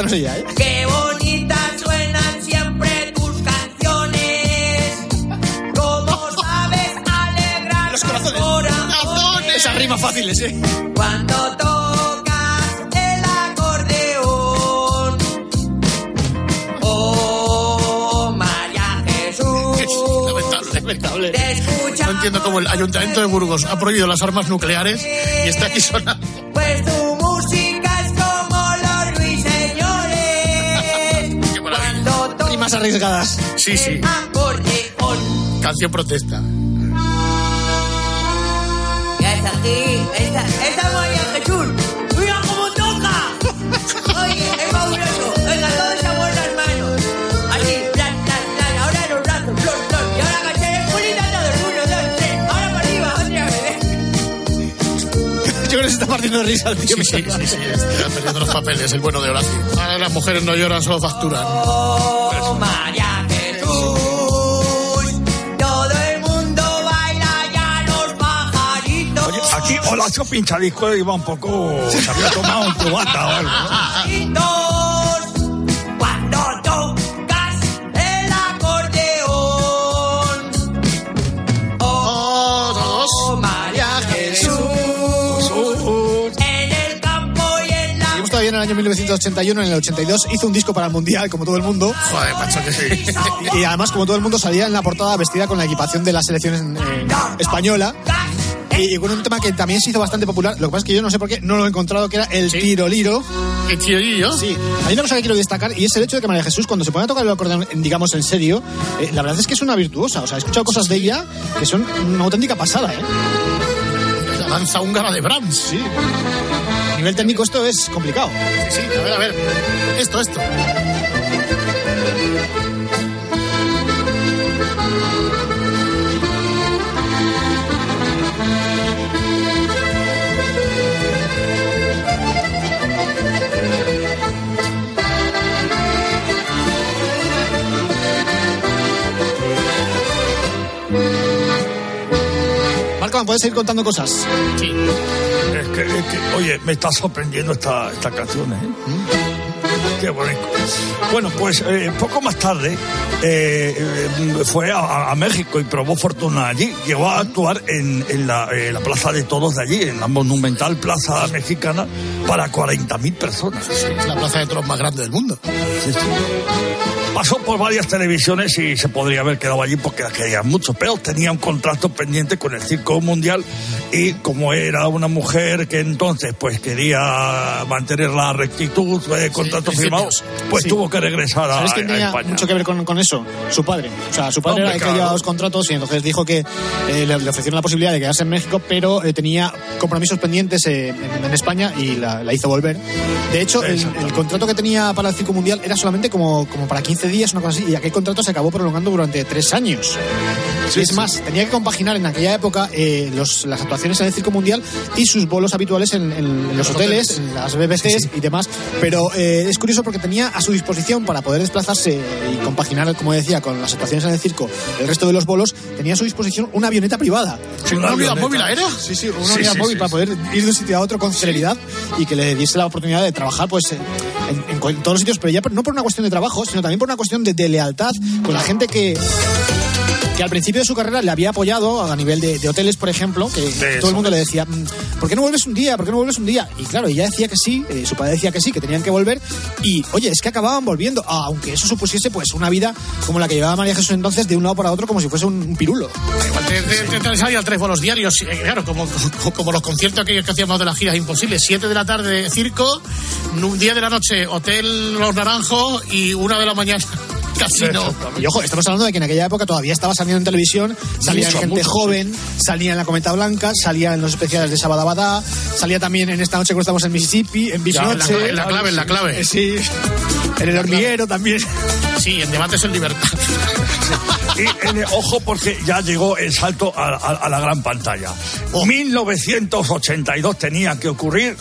Esta no es ella, ¿eh? qué bonitas suenan siempre tus canciones. Cómo sabes alegrar Los corazones. corazones. Esas rimas fáciles, ¿eh? Cuando tocas el acordeón. Oh, María Jesús. Lamentable, lamentable. Te No entiendo cómo el Ayuntamiento de Burgos ha prohibido las armas nucleares y está aquí sonando. Arriesgadas. Sí, sí. Canción protesta. Ya es aquí. Esta, esta es María Jesús. ¡Mira cómo toca! Oye, es fabuloso. Venga, todos a las manos. Así, plan, plan, plan. Ahora los brazos, flor, flor. Y ahora agachar el culito a todos. Uno, dos, tres. Ahora para arriba, otra vez. Yo creo que se está partiendo de risa el tío. Sí, sí, sí, sí. Está perdiendo los papeles, el bueno de Horacio. Ahora las mujeres no lloran, solo facturan. Oh, Horacio Pinchadisco iba un poco. Se había tomado un cubata o algo. En el año 1981, en el 82 hizo un disco para el Mundial, como todo el mundo. Joder, macho, que sí. Y además, como todo el mundo, salía en la portada vestida con la equipación de la selección eh, española. Y, y con un tema que también se hizo bastante popular. Lo que pasa es que yo no sé por qué no lo he encontrado, que era el Sí. tiro liro. ¿Qué tío Sí, hay una cosa que quiero destacar y es el hecho de que María Jesús, cuando se pone a tocar el acordeón, digamos en serio, eh, la verdad es que es una virtuosa. O sea, he escuchado cosas de ella que son una auténtica pasada, ¿eh? La danza húngara de Brahms. Sí. Nivel técnico esto es complicado. Sí, a ver, a ver. Esto, esto. Marco, ¿me puedes seguir contando cosas? Sí. Oye, me está sorprendiendo esta, esta canción, ¿eh? Qué bonito. Bueno, pues eh, poco más tarde eh, eh, fue a, a México y probó fortuna allí. Llegó a actuar en, en la, eh, la Plaza de Toros de allí, en la monumental Plaza Mexicana, para 40.000 personas. Es la plaza de toros más grande del mundo. Sí, sí. Pasó por varias televisiones y se podría haber quedado allí porque la querían mucho, pero tenía un contrato pendiente con el Circo Mundial y como era una mujer que entonces pues quería mantener la rectitud de contrato firmado, pues Sí. tuvo que regresar a, ¿Sabes quién tenía España. mucho que ver con, con eso? Su padre. O sea, su padre Hombre, era el que llevaba los contratos y entonces dijo que eh, le, ofrecieron la posibilidad de quedarse en México, pero eh, tenía compromisos pendientes eh, en, en España y la, la hizo volver. De hecho, el, el contrato que tenía para el Circo Mundial era solamente como, como para 15 días, una cosa así, y aquel contrato se acabó prolongando durante tres años. Sí, es sí. más, tenía que compaginar en aquella época eh, los- las actuaciones en el Circo Mundial y sus bolos habituales en, en- en los hoteles, en las BBCs y demás. Pero eh, es curioso porque tenía a su disposición para poder desplazarse y compaginar, como decía, con las actuaciones en el circo, el resto de los bolos, tenía a su disposición una avioneta privada. ¿Una unidad móvil aérea? Sí, sí, una Sí, unidad sí, móvil sí, para sí. poder ir de un sitio a otro con celeridad y que le diese la oportunidad de trabajar pues en, en- en todos los sitios, pero ya no por una cuestión de trabajo, sino también por una cuestión de, de lealtad con la gente que que al principio de su carrera le había apoyado a nivel de, de hoteles, por ejemplo, que todo el mundo le decía, "Mm, ¿por qué no vuelves un día? ¿Por qué no vuelves un día? Y claro, ella decía que sí, eh, su padre decía que sí, que tenían que volver, y oye, es que acababan volviendo, aunque eso supusiese pues una vida como la que llevaba María Jesús entonces, de un lado para otro, como si fuese un, un pirulo. Igual te, te, te, tres bolos diarios, eh, claro, como, como, como los conciertos aquellos que hacíamos de las giras imposibles. Siete de la tarde circo, un día de la noche hotel Los Naranjos y una de la mañana casino. Y ojo, estamos hablando de que en aquella época todavía estaba saliendo en televisión, salía Mucho, gente mucho, joven, salía en la Cometa Blanca, salía en los especiales de Sabadabadá, salía también en esta noche que estamos en Mississippi, en Ya, en la- Bisnoche. en la clave, en la clave. Sí. En el hormiguero también. Sí, en debates en libertad. Y en el- ojo porque ya llegó el salto a, a- a la gran pantalla. 1982 tenía que ocurrir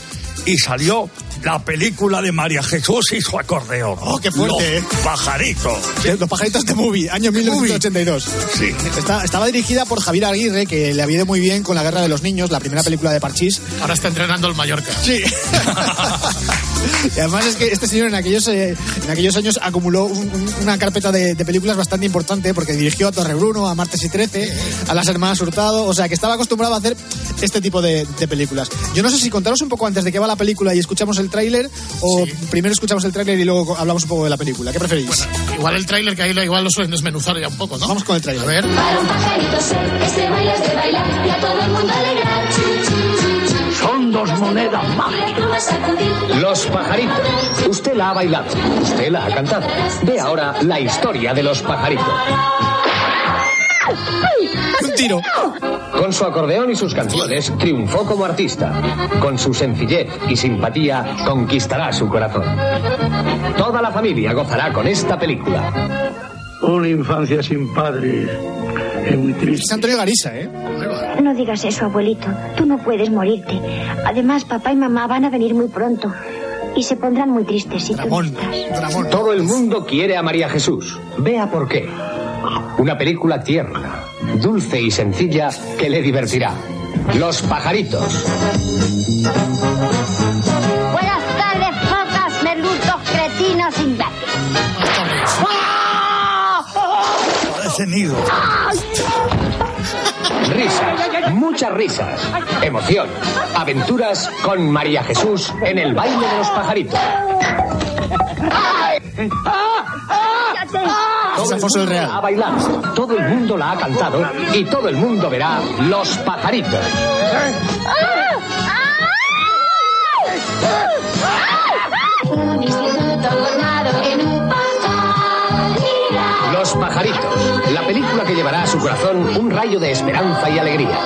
y salió la película de María Jesús y su acordeón. ¡Oh, qué fuerte, Los pajaritos. De Los pajaritos de movie, año 1982. Sí. Está- estaba dirigida por Javier Aguirre, que le había ido muy bien con La Guerra de los Niños, la primera película de Parchís. Ahora está entrenando el Mallorca. Sí. y además es que este señor en aquellos, eh, en aquellos años acumuló un- un- una carpeta de, de películas bastante importante porque dirigió a Torre Bruno, a Martes y Trece, a Las Hermanas Hurtado, o sea que estaba acostumbrado a hacer este tipo de, de películas. Yo no sé si contaros un poco antes de qué va la película y escuchamos el tráiler o primero escuchamos el tráiler y luego hablamos un poco de la película. ¿Qué preferís? Igual el tráiler que ahí lo- igual lo suelen desmenuzar ya un poco, ¿no? Vamos con el tráiler. A ver. Para un pajarito sé, este baile es de bailar y a todo el mundo alegrar. Son dos monedas mágicas. Los pajaritos. Usted la ha bailado, usted la ha cantado. Ve ahora la historia de los pajaritos. Un tiro. Con su acordeón y sus canciones triunfó como artista. Con su sencillez y simpatía conquistará su corazón. Toda la familia gozará con esta película. Una infancia sin padre es muy triste. Es Antonio Garisa, ¿eh? No digas eso, abuelito. Tú no puedes morirte. Además, papá y mamá van a venir muy pronto. Y se pondrán muy tristes si tú no estás. Todo el mundo quiere a María Jesús. Vea por qué. Una película tierna, dulce y sencilla que le divertirá. Los pajaritos. Buenas tardes, focas, merluzos, cretinos, imbéciles. Parece nido. Risas, muchas risas. Emoción, aventuras con María Jesús en el baile de los pajaritos. Mundo la ha bailado, todo el mundo la ha cantado y todo el mundo verá los pajaritos. Los pajaritos, la película que llevará a su corazón un rayo de esperanza y alegría.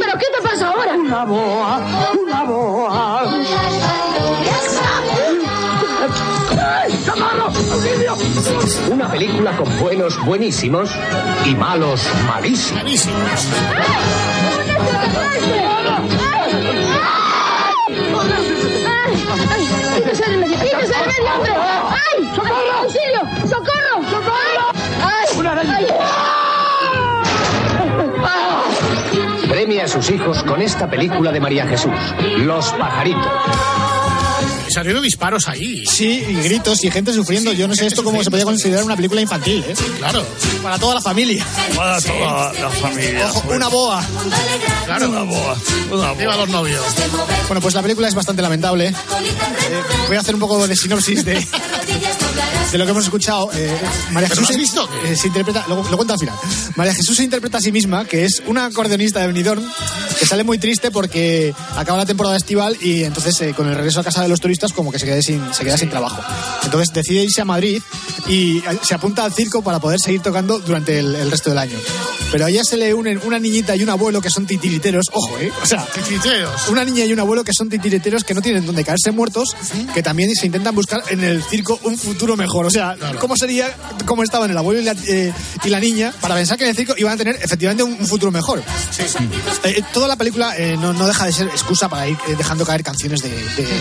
¿Pero qué te pasa ahora? Una boa, una boa. Una película con buenos buenísimos y malos malísimos. ¡Ay! ¡Socorro! ¡Auxilio! ¡Socorro! ¡Socorro! Premia a sus hijos con esta película de María Jesús, Los pajaritos. Se han oído disparos ahí. Sí, y gritos y gente sufriendo. Yo no sé esto cómo se podía considerar una película infantil, ¿eh? Claro. Para toda la familia. Para toda la familia. Ojo, una boa. Claro. Una boa. Una Viva los novios. Bueno, pues la película es bastante lamentable. Eh, voy a hacer un poco de sinopsis de, de lo que hemos escuchado. Eh, María ¿Pero Jesús has visto? eh, se interpreta, lo, lo cuento al final. María Jesús se interpreta a sí misma, que es una acordeonista de Benidorm, que sale muy triste porque acaba la temporada estival y entonces eh, con el regreso a casa de los turistas como que se queda sin, se queda sin trabajo. Entonces decide irse a Madrid y eh, se apunta al circo para poder seguir tocando durante el, el resto del año. Pero a ella se le unen una niñita y un abuelo que son titiriteros, ojo, ¿eh? O sea, Titiriteros. una niña y un abuelo que son titiriteros que no tienen donde caerse muertos, que también se intentan buscar en el circo un futuro mejor. O sea, ¿cómo sería, cómo estaban el abuelo y la, eh, y la niña para pensar que en el circo iban a tener efectivamente un, un futuro mejor? Eh, toda la película eh, no, no deja de ser excusa para ir eh, dejando caer canciones de, de-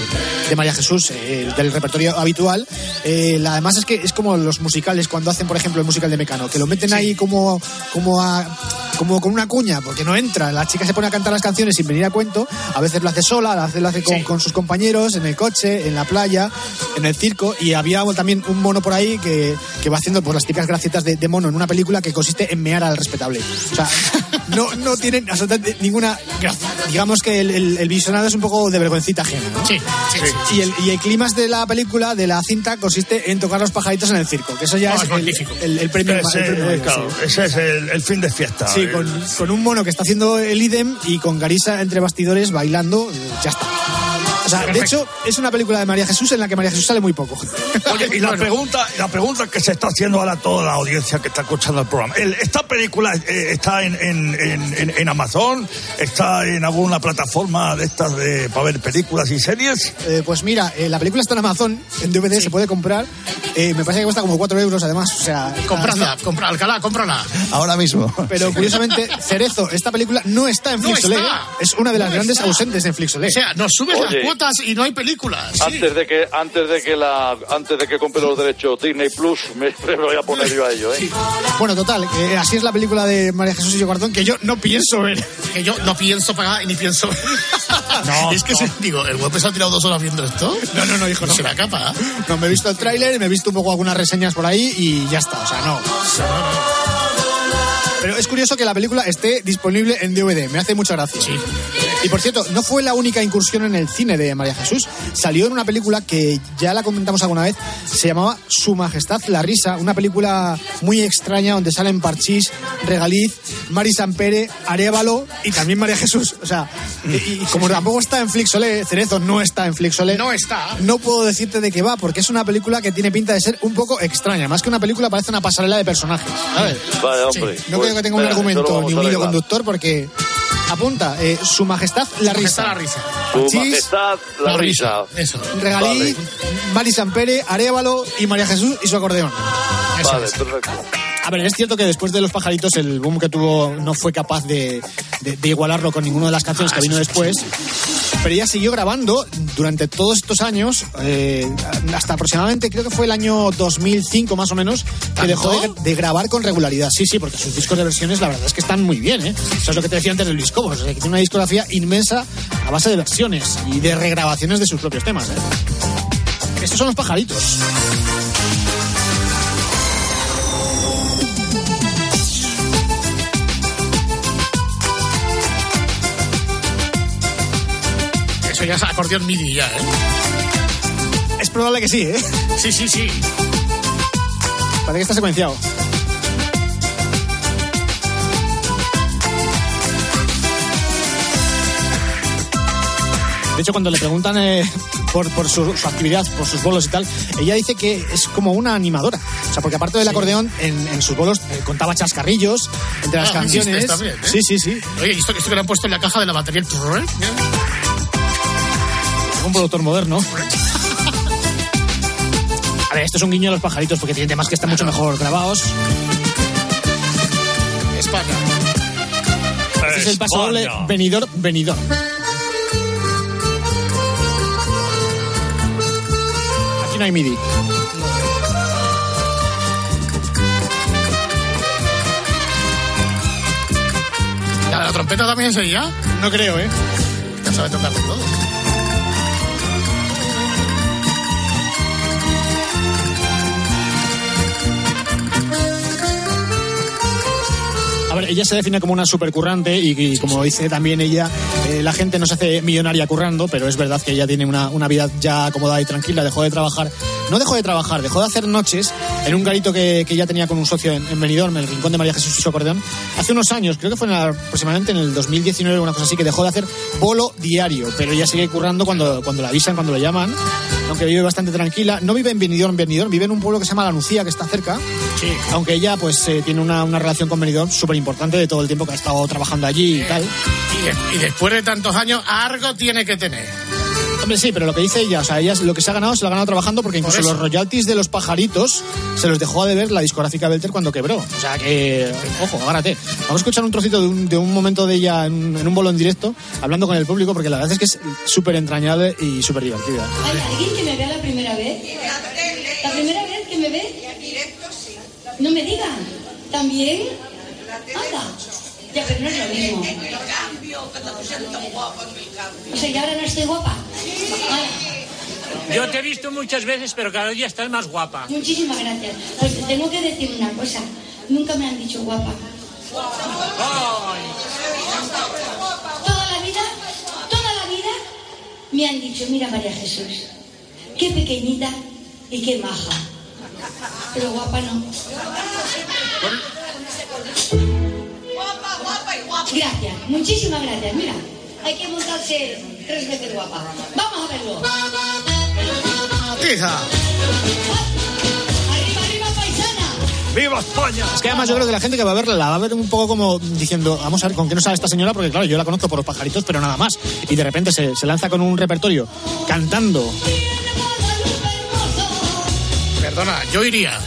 de María Jesús, eh, del repertorio habitual. Eh, la- además es que es como los musicales, cuando hacen, por ejemplo, el musical de Mecano, que lo meten ahí como, como, a- como con una cuña, porque no entra. La chica se pone a cantar las canciones sin venir a cuento. A veces lo hace sola, a veces lo hace con, con sus compañeros, en el coche, en la playa, en el circo. Y había también un mono por ahí que, que va haciendo pues, las típicas gracietas de, de mono en una película que consiste en mear al respetable. O sea, no, no tienen absolutamente ninguna gracia. Digamos que el, el, el visionado es un poco de vergüencita ajena, ¿no? Sí, sí, sí. Y el, y el clímax de la película, de la cinta, consiste en tocar los pajaritos en el circo, que eso ya No, es, magnífico. el- el premio. Ese, el premio claro, sí. ese es el, el fin de fiesta. Sí, Eh, con, con un mono que está haciendo el idem y con Garisa entre bastidores bailando, ya está. O sea, de hecho, es una película de María Jesús en la que María Jesús sale muy poco. Oye, y la pregunta, la pregunta que se está haciendo ahora a toda la audiencia que está escuchando el programa. El- ¿Esta película eh, está en, en- en- en- en Amazon? ¿Está en alguna plataforma de estas de, para ver películas y series? Eh, pues mira, eh, la película está en Amazon, en DVD se puede comprar. Eh, me parece que cuesta como 4 euros además. O sea, Compradla, compra, Alcalá, cómprala. Ahora mismo. Pero curiosamente, Cerezo, esta película no está en No Flixolé. está. Es una de las No grandes está. ausentes en Flixolé. O sea, nos subes Oye. las cuotas y no hay películas. Sí. Antes de que antes de que la antes de que compre los derechos Disney Plus me, me voy a poner yo a ello, ¿eh? Bueno, total, así es la película de María Jesús y yo Corazón, que yo no pienso ver. Que yo no pienso pagar y ni pienso. No, es que no. se- digo, ¿el web se ha tirado dos horas viendo esto? No, no, no, hijo, no. Se la capa. No, me he visto el tráiler, me he visto un poco algunas reseñas por ahí y ya está, o sea, no. Pero es curioso que la película esté disponible en DVD, me hace mucha gracia. Y por cierto, no fue la única incursión en el cine de María Jesús. Salió en una película que ya la comentamos alguna vez, se llamaba Su Majestad la Risa, una película muy extraña donde salen Parchís, Regaliz, Mari Sampere, Arevalo y también María Jesús. O sea, y, y como tampoco está en Flixolé, Cerezo no está en Flixolé. No está. No puedo decirte de qué va, porque es una película que tiene pinta de ser un poco extraña. Más que una película, parece una pasarela de personajes. ¿sabes? Vaya, hombre. No Pues, creo que tenga un eso argumento ni un hilo conductor, porque apunta eh, Su Majestad la Risa. la risa. Su majestad la risa. Eso. Regalí, Vale. Mari Sampere, Arevalo y María Jesús y su acordeón. Vale, perfecto. A ver, es cierto que después de Los Pajaritos el boom que tuvo no fue capaz de, de- de igualarlo con ninguna de las canciones Ah, que vino sí, sí, después. Pero ella siguió grabando durante todos estos años, eh, hasta aproximadamente, creo que fue el año 2005 más o menos, que ¿Tanto? dejó de, de grabar con regularidad. Sí, sí, porque sus discos de versiones la verdad es que están muy bien, ¿eh? Eso es lo que te decía antes del disco, o sea, que tiene una discografía inmensa a base de versiones y de regrabaciones de sus propios temas, ¿eh? Estos son los pajaritos. Es acordeón MIDI ya, ¿eh? Es probable que sí, ¿eh? Sí, sí, sí. Parece que está secuenciado. De hecho, cuando le preguntan eh, por, por su, su actividad, por sus bolos y tal, ella dice que es como una animadora. O sea, porque aparte del acordeón, en, en sus bolos eh, contaba chascarrillos entre las Ah, canciones. también, ¿eh? Sí, sí, sí. Oye, ¿y esto, esto que le han puesto en la caja de la batería? el? Un productor moderno. A ver, esto es un guiño a los pajaritos porque tienen temas que están mucho mejor grabados. España. Este es el paso doble venidor, venidor. Aquí no hay MIDI. ¿La de la trompeta también ella? No creo, ¿eh? Ya sabe tocar de todo. Ella se define como una supercurrante y, y como dice también ella, eh, la gente no se hace millonaria currando, pero es verdad que ella tiene una, una vida ya acomodada y tranquila, dejó de trabajar, no dejó de trabajar, dejó de hacer noches en un garito que, que ella tenía con un socio en, en Benidorm, en el Rincón de María Jesús acordeón, hace unos años, creo que fue en la- aproximadamente en el 2019 o una cosa así, que dejó de hacer bolo diario, pero ella sigue currando cuando, cuando la avisan, cuando la llaman, aunque vive bastante tranquila. No vive en Benidorm, Benidorm, vive en un pueblo que se llama La Nucía, que está cerca, aunque ella pues eh, tiene una, una relación con Benidorm súper importante de todo el tiempo que ha estado trabajando allí y tal. Y, y después de tantos años, algo tiene que tener. Hombre, sí, pero lo que dice ella, o sea, ella lo que se ha ganado se lo ha ganado trabajando porque incluso los royalties de los pajaritos se los dejó a deber la discográfica Belter cuando quebró. O sea que, ojo, agárrate. Vamos a escuchar un trocito de un, de un momento de ella en, un- en un bolo en directo, hablando con el público, porque la verdad es que es súper entrañable y súper divertida. ¿Hay alguien que me vea la primera vez? ¿La primera vez que me ve? No me digan. ¿También? Anda. Ya, pero no es lo mismo. O sea, ¿y ahora no estoy guapa? Yo te he visto muchas veces, pero cada día estás más guapa. Muchísimas gracias. Pues te tengo que decir una cosa. Nunca me han dicho guapa. Toda la vida, toda la vida me han dicho, mira María Jesús, qué pequeñita y qué maja. Pero guapa no. Gracias, muchísimas gracias. Mira, hay que montarse tres veces guapa. Vamos a verlo. Hija. Arriba, arriba, paisana. ¡Viva España! Es que además yo creo que la gente que va a verla la va a ver un poco como diciendo, vamos a ver con qué nos sale esta señora, porque claro, yo la conozco por los pajaritos, pero nada más. Y de repente se, se lanza con un repertorio cantando. Perdona, yo iría.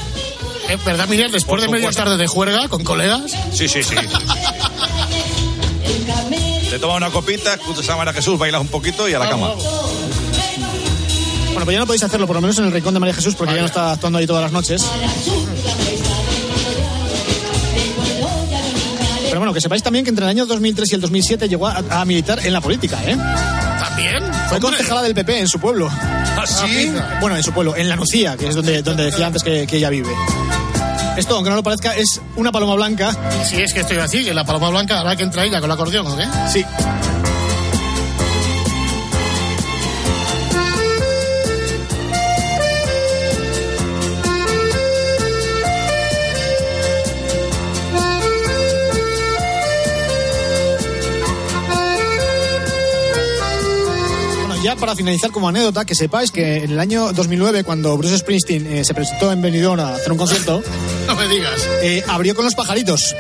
¿Es verdad, Miriam? Después de media tarde de juerga con colegas. Sí, sí, sí. Te tomas una copita, escuchas a María Jesús, bailas un poquito y a la cama. Bueno, pues ya no podéis hacerlo, por lo menos en el Rincón de María Jesús, porque ya no está actuando ahí todas las noches. Pero bueno, que sepáis también que entre el año 2003 y el 2007 llegó a, a militar en la política, ¿eh? ¿También? Fue concejala del PP en su pueblo. ¿Ah, sí? Bueno, en su pueblo, en La Nucía, que es donde, donde decía antes que, que ella vive. Esto, aunque no lo parezca, es una paloma blanca. Si es que estoy así, que la paloma blanca habrá que entra ella con el acordeón, ¿o qué? Sí. Para finalizar como anécdota, que sepáis que en el año 2009, cuando Bruce Springsteen eh, se presentó en Benidorm a hacer un concierto, No me digas. eh, abrió con los pajaritos.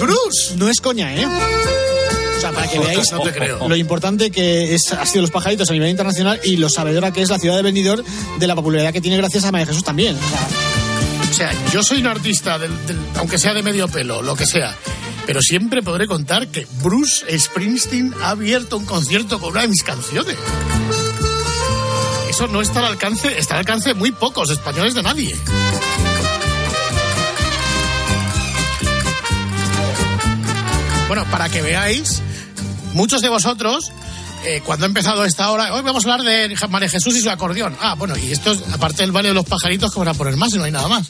¡Bruce! No es coña, ¿eh? O sea, para que veáis No te creo. lo importante que es, ha sido los pajaritos a nivel internacional y lo sabedora que es la ciudad de Benidorm de la popularidad que tiene gracias a María Jesús también. O sea, O sea, yo soy un artista, del, del- aunque sea de medio pelo, lo que sea. Pero siempre podré contar que Bruce Springsteen ha abierto un concierto con una de mis canciones. Eso no está al alcance, está al alcance de muy pocos españoles de nadie. Bueno, para que veáis, muchos de vosotros, eh, cuando ha empezado esta hora, hoy vamos a hablar de María Jesús y su acordeón. Ah, bueno, y esto es, aparte del baile de los pajaritos, que van a poner más y no hay nada más.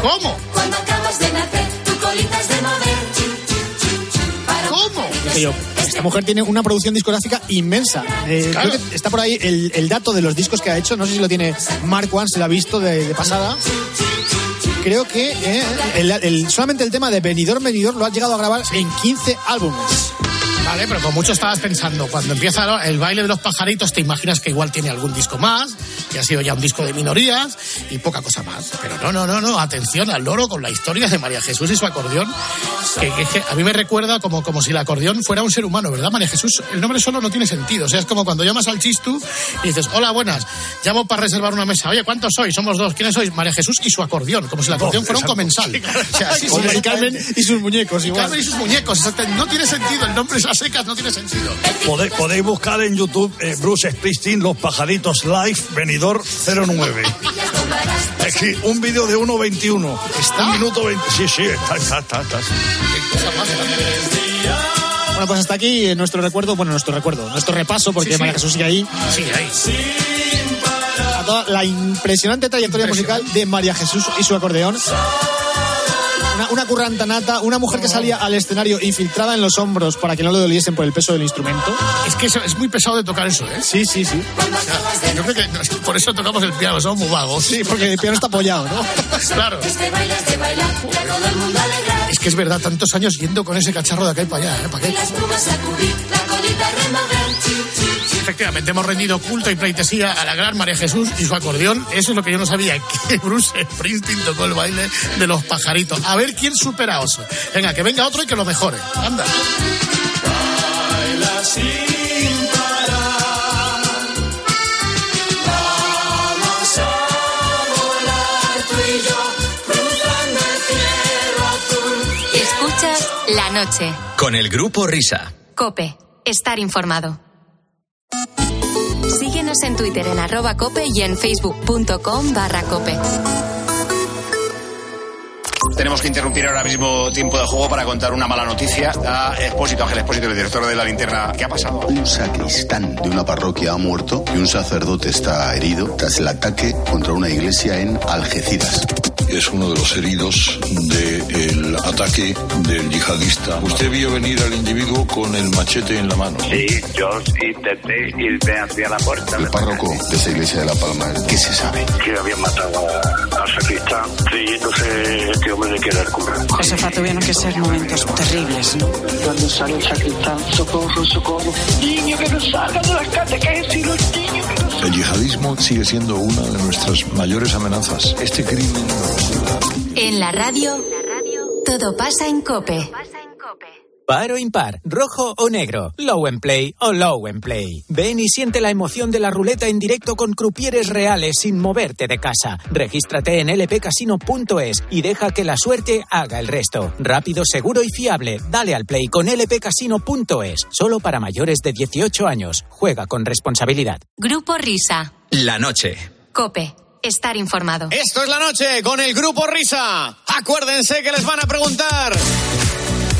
¿Cómo? Cuando acabas de nacer, tu colita es de mover. Esta mujer tiene una producción discográfica inmensa. Eh, Claro. creo que está por ahí el, el dato de los discos que ha hecho. No sé si lo tiene Mark One, se lo ha visto de, de pasada. Creo que eh, el- el- solamente el tema de Benidorm Benidorm lo ha llegado a grabar en 15 álbumes. Vale, pero con mucho estabas pensando, cuando empieza el baile de los pajaritos, te imaginas que igual tiene algún disco más, que ha sido ya un disco de minorías y poca cosa más. Pero no, no, no, no, atención al loro con la historia de María Jesús y su acordeón, que, a mí me recuerda como, como si el acordeón fuera un ser humano, ¿verdad, María Jesús? El nombre solo no tiene sentido, o sea, es como cuando llamas al chistu y dices, hola, buenas, llamo para reservar una mesa. Oye, ¿cuántos sois? Somos dos. ¿Quiénes sois? María Jesús y su acordeón, como si el acordeón fuera un comensal. O sea, sí, sí, Como y. Carmen y sus muñecos, Y igual. Carmen y sus muñecos, no tiene sentido, el nombre es a secas, no tiene sentido. Podéis, podéis buscar en YouTube eh, Bruce Springsteen, Los Pajaritos Live, Venidor 09. Es que un vídeo de 1.21. ¿Está? Un minuto 20. Sí, sí, está, está, está. está. Bueno, pues hasta aquí eh, nuestro recuerdo, bueno, nuestro recuerdo, nuestro repaso, porque Sí, sí. María Jesús sigue ahí, Sí, ahí. a toda la impresionante trayectoria musical de María Jesús y su acordeón. Una, una curranta nata, una mujer que salía al escenario infiltrada en los hombros para que no le doliesen por el peso del instrumento. Es que eso, es muy pesado de tocar eso, ¿eh? Sí, sí, sí. Yo creo que por eso tocamos el piano, somos muy vagos. Sí, porque el piano está apoyado, ¿no? claro. Este es que es verdad, tantos años yendo con ese cacharro de acá y para allá, ¿eh? ¿Para qué? Efectivamente, hemos rendido culto y pleitesía a la gran María Jesús y su acordeón. Eso es lo que yo no sabía, que Bruce Springsteen tocó el baile de los pajaritos. A ver quién supera a Oso. Venga, que venga otro y que lo mejore. Anda. Baila sin parar. Vamos a volar tú y yo, cruzando el cielo azul. Escuchas la noche. Con el grupo Risa. Cope. Estar informado. Síguenos en Twitter en arroba cope y en facebook.com barra cope. Tenemos que interrumpir ahora mismo tiempo de juego para contar una mala noticia a Expósito, Ángel Expósito, el director de la linterna. ¿Qué ha pasado? Un sacristán de una parroquia ha muerto y un sacerdote está herido tras el ataque contra una iglesia en Algeciras. Es uno de los heridos del ataque del yihadista. Usted vio venir al individuo con el machete en la mano. Sí, yo intenté irme hacia la puerta. El párroco de esa iglesia de La Palma, ¿qué se sabe? Que habían matado a- al sacristán. Sí, entonces este hombre le queda el cura. Josefa, tuvieron que ser momentos terribles, ¿no? Cuando sale el sacristán, socorro, socorro. Niño que nos salga de las catequesis, los niños que El yihadismo sigue siendo una de nuestras mayores amenazas. Este crimen En la radio, todo pasa en cope. Par o impar, rojo o negro, low and play o low and play. Ven y siente la emoción de la ruleta en directo con crupieres reales sin moverte de casa. Regístrate en lpcasino.es y deja que la suerte haga el resto. Rápido, seguro y fiable. Dale al play con lpcasino.es. Solo para mayores de 18 años. Juega con responsabilidad. Grupo Risa. La noche. Cope. Estar informado. Esto es la noche con el grupo Risa. Acuérdense que les van a preguntar.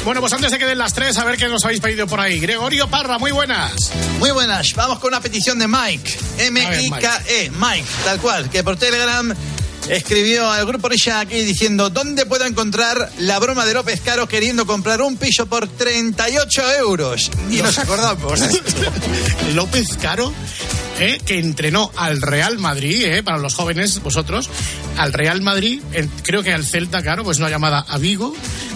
Bueno, pues antes de que den las tres, a ver qué nos habéis pedido por ahí. Gregorio Parra, muy buenas. Muy buenas, vamos con una petición de Mike. M-I-K-E, Mike, tal cual, que por Telegram escribió al grupo Risha aquí diciendo: ¿Dónde puedo encontrar la broma de López Caro queriendo comprar un piso por 38 euros? Y nos acordamos. López Caro, eh, que entrenó al Real Madrid, eh, para los jóvenes, vosotros, al Real Madrid, creo que al Celta, claro, pues una llamada a Vigo,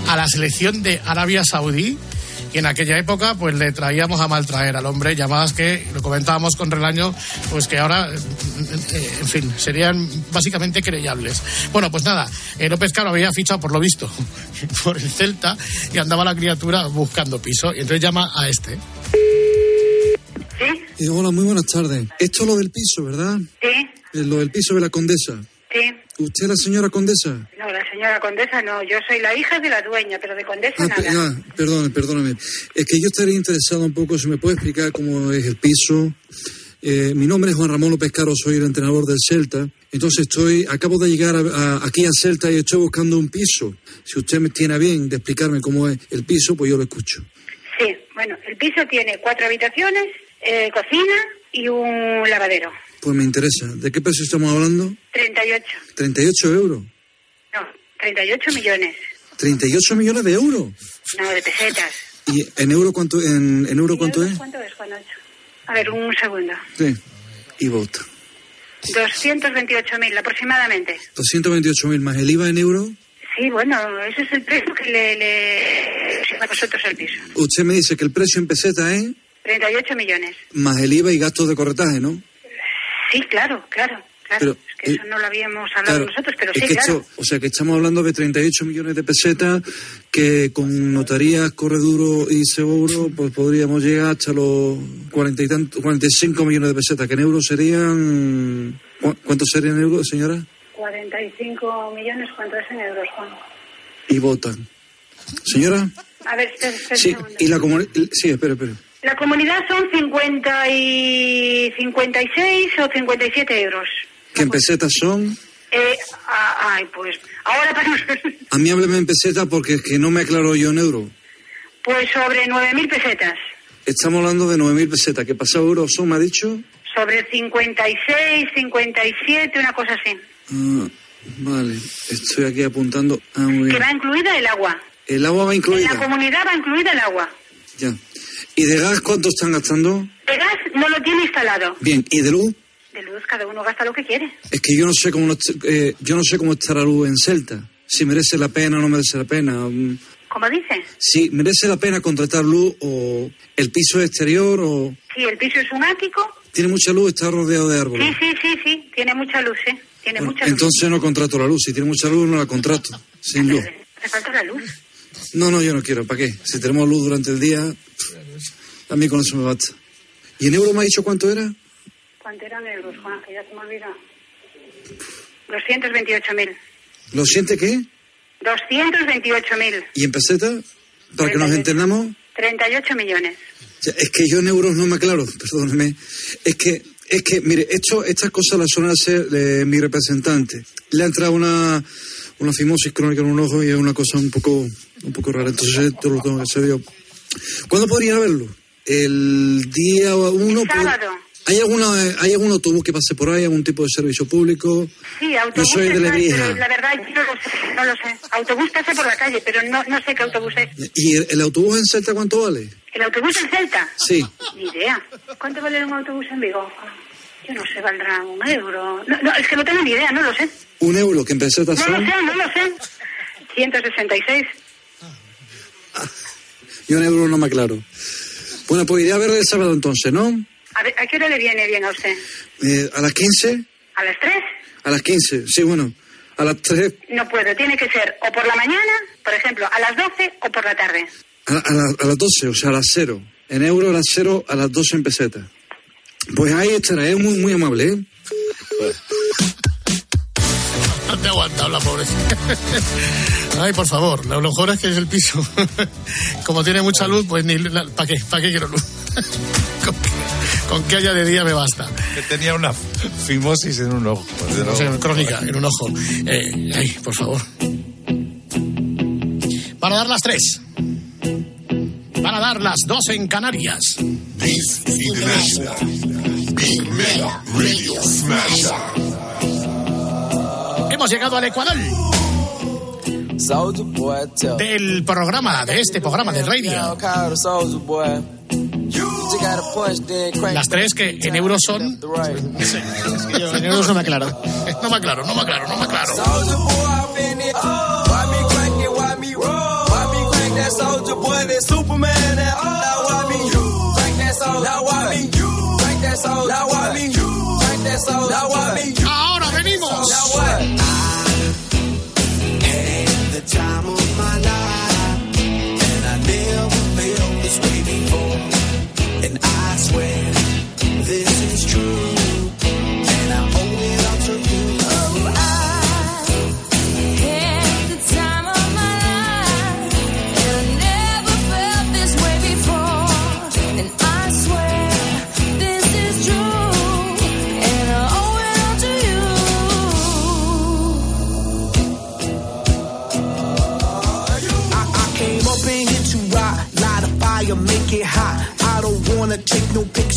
a la selección de Arabia Saudí. Y en aquella época, pues le traíamos a maltraer al hombre, llamadas que lo comentábamos con Relaño, pues que ahora, eh, en fin, serían básicamente creyables. Bueno, pues nada, eh, López Caro había fichado, por lo visto, por el Celta y andaba la criatura buscando piso. Y entonces llama a este. Eh, hola, muy buenas tardes. Esto es lo del piso, ¿verdad? Sí, Eh, lo del piso de la condesa. sí. ¿Usted es la señora condesa? No, la señora condesa no. Yo soy la hija de la dueña, pero de condesa Ah, nada. ah, perdone, perdóneme. Es que yo estaría interesado un poco, si me puede explicar cómo es el piso. Eh, mi nombre es Juan Ramón López Caro, soy el entrenador del Celta. Entonces estoy, acabo de llegar a- a- aquí al Celta y estoy buscando un piso. Si usted me tiene a bien de explicarme cómo es el piso, pues yo lo escucho. Piso tiene cuatro habitaciones, eh, cocina y un lavadero. Pues me interesa. ¿De qué precio estamos hablando? 38. 38 euros. No, 38 millones. 38 millones de euros. No, de pesetas. ¿Y en euro cuánto, en, en euro cuánto es? ¿Cuánto es, Juan? A ver, un segundo. Sí. Y vota. 228 mil aproximadamente. 228 mil más el IVA en euro. Sí, bueno, ese es el precio que le, le a vosotros el piso. Usted me dice que el precio en peseta es 38 millones. más el IVA y gastos de corretaje, ¿no? Sí, claro, claro, claro. Pero, es que eso no lo habíamos hablado claro, nosotros, pero sí, claro. esto- o sea, que estamos hablando de 38 millones de pesetas que con notarías, correduro y seguro, pues podríamos llegar hasta los 40 y tanto, 45 millones de pesetas, que en euros serían... ¿cu- ¿Cuánto serían en euros, señora? 45 millones, ¿cuánto es en euros, Juan? Y votan. Señora, A ver, espera, sí, y la comunidad... Sí, espera, espera. La comunidad son 50 y 56 o 57 euros. Que en pesetas son... Eh, ah, ay, pues, ahora para A mí hábleme en pesetas porque es que no me aclaro yo en euros. Pues sobre 9.000 pesetas. Estamos hablando de 9.000 pesetas. ¿Qué pasado euros son, me ha dicho? Sobre 56, 57, una cosa así. Ah, Vale, estoy aquí apuntando. Ah, muy Que bien. va incluida el agua. El agua va En la incluida. comunidad va incluida el agua. Ya. ¿Y de gas cuánto están gastando? De gas no lo tiene instalado. Bien. ¿Y de luz? De luz cada uno gasta lo que quiere. Es que yo no sé cómo no eh, yo no sé cómo está la luz en Celta. Si merece la pena o no merece la pena. Mm, ¿Cómo dice? Si merece la pena contratar luz o el piso exterior o Sí, el piso es un ático. tiene mucha luz, está rodeado de Sí, árboles. sí, sí, sí. Tiene mucha luz, ¿eh? Tiene Bueno, mucha luz. entonces no contrato la luz. Si tiene mucha luz no la contrato. Sin luz. Hace falta la luz. No, no, yo no quiero. ¿Para qué? Si tenemos luz durante el día, a mí con eso me basta. ¿Y en euros me ha dicho cuánto era? ¿Cuánto eran euros, Juan? Que ya se me olvidó. 228.000. ¿Lo siente qué? 228.000. ¿Y en peseta? Para que nos entendamos. 38 millones. Es que yo en euros no me aclaro, perdóneme. Es que, es que, mire, esto, estas cosas las suelen hacer eh, mi representante. Le ha entrado una, una fimosis crónica en un ojo y es una cosa un poco, un poco rara. Entonces esto lo tengo que hacer yo. ¿Cuándo podría verlo? El día uno. Sábado. ¿Hay, alguna, ¿Hay algún autobús que pase por ahí, algún tipo de servicio público? Sí, Yo autobús. soy de Lebrija. la verdad, yo no lo sé. No lo sé. Autobús pasa por la calle, pero no, no sé qué autobús es. ¿Y el, el autobús en Celta cuánto vale? ¿El autobús en Celta? Sí. Ni idea. ¿Cuánto vale un autobús en Vigo? Yo no sé, valdrá un euro. No, no, es que no tengo ni idea, no lo sé. Un euro, que en pesetas No lo sé, no lo sé. 166. Yo en euros no me aclaro. Bueno, pues iré a ver el sábado entonces, ¿no? A, ver, ¿A qué hora le viene bien a usted? Eh, a las 15. ¿A las 3? A las 15, sí, bueno. A las 3, No puedo, tiene que ser o por la mañana, por ejemplo, a las 12 o por la tarde. a, a la- a las 12, o sea, a las 0. En euros a las 0, a las 12 en peseta. Pues ahí estará, es muy, muy amable, ¿eh? No te aguanta la pobrecita. Ay, por favor, lo mejor es que es el piso. Como tiene mucha luz, pues ni ¿para qué? ¿Para qué quiero luz? con, que, con que haya de día me basta. Que tenía una fimosis en un ojo. No sé, crónica, en un ojo. Eh, ay, por favor. Van a dar las tres. Van a dar las dos en Canarias. Hemos llegado al Ecuador del programa, de este programa de radio. Las tres que en euros son. Sí, es que yo en euros no me aclaro. No me aclaro, no me aclaro, no me aclaro. Ahora venimos.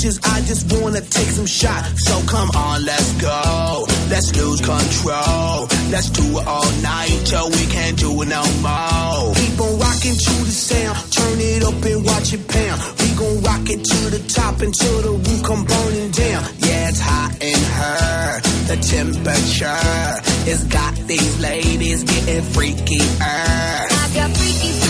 Pictures, I just wanna take some shots. So come on, let's go. Let's lose control. Let's do it all night till we can't do it no more. Keep on rocking to the sound, turn it up and watch it pound. We gon' rock it to the top until the roof come burning down. Yeah, it's hot in her. The temperature has got these ladies getting freaky. I got freaky,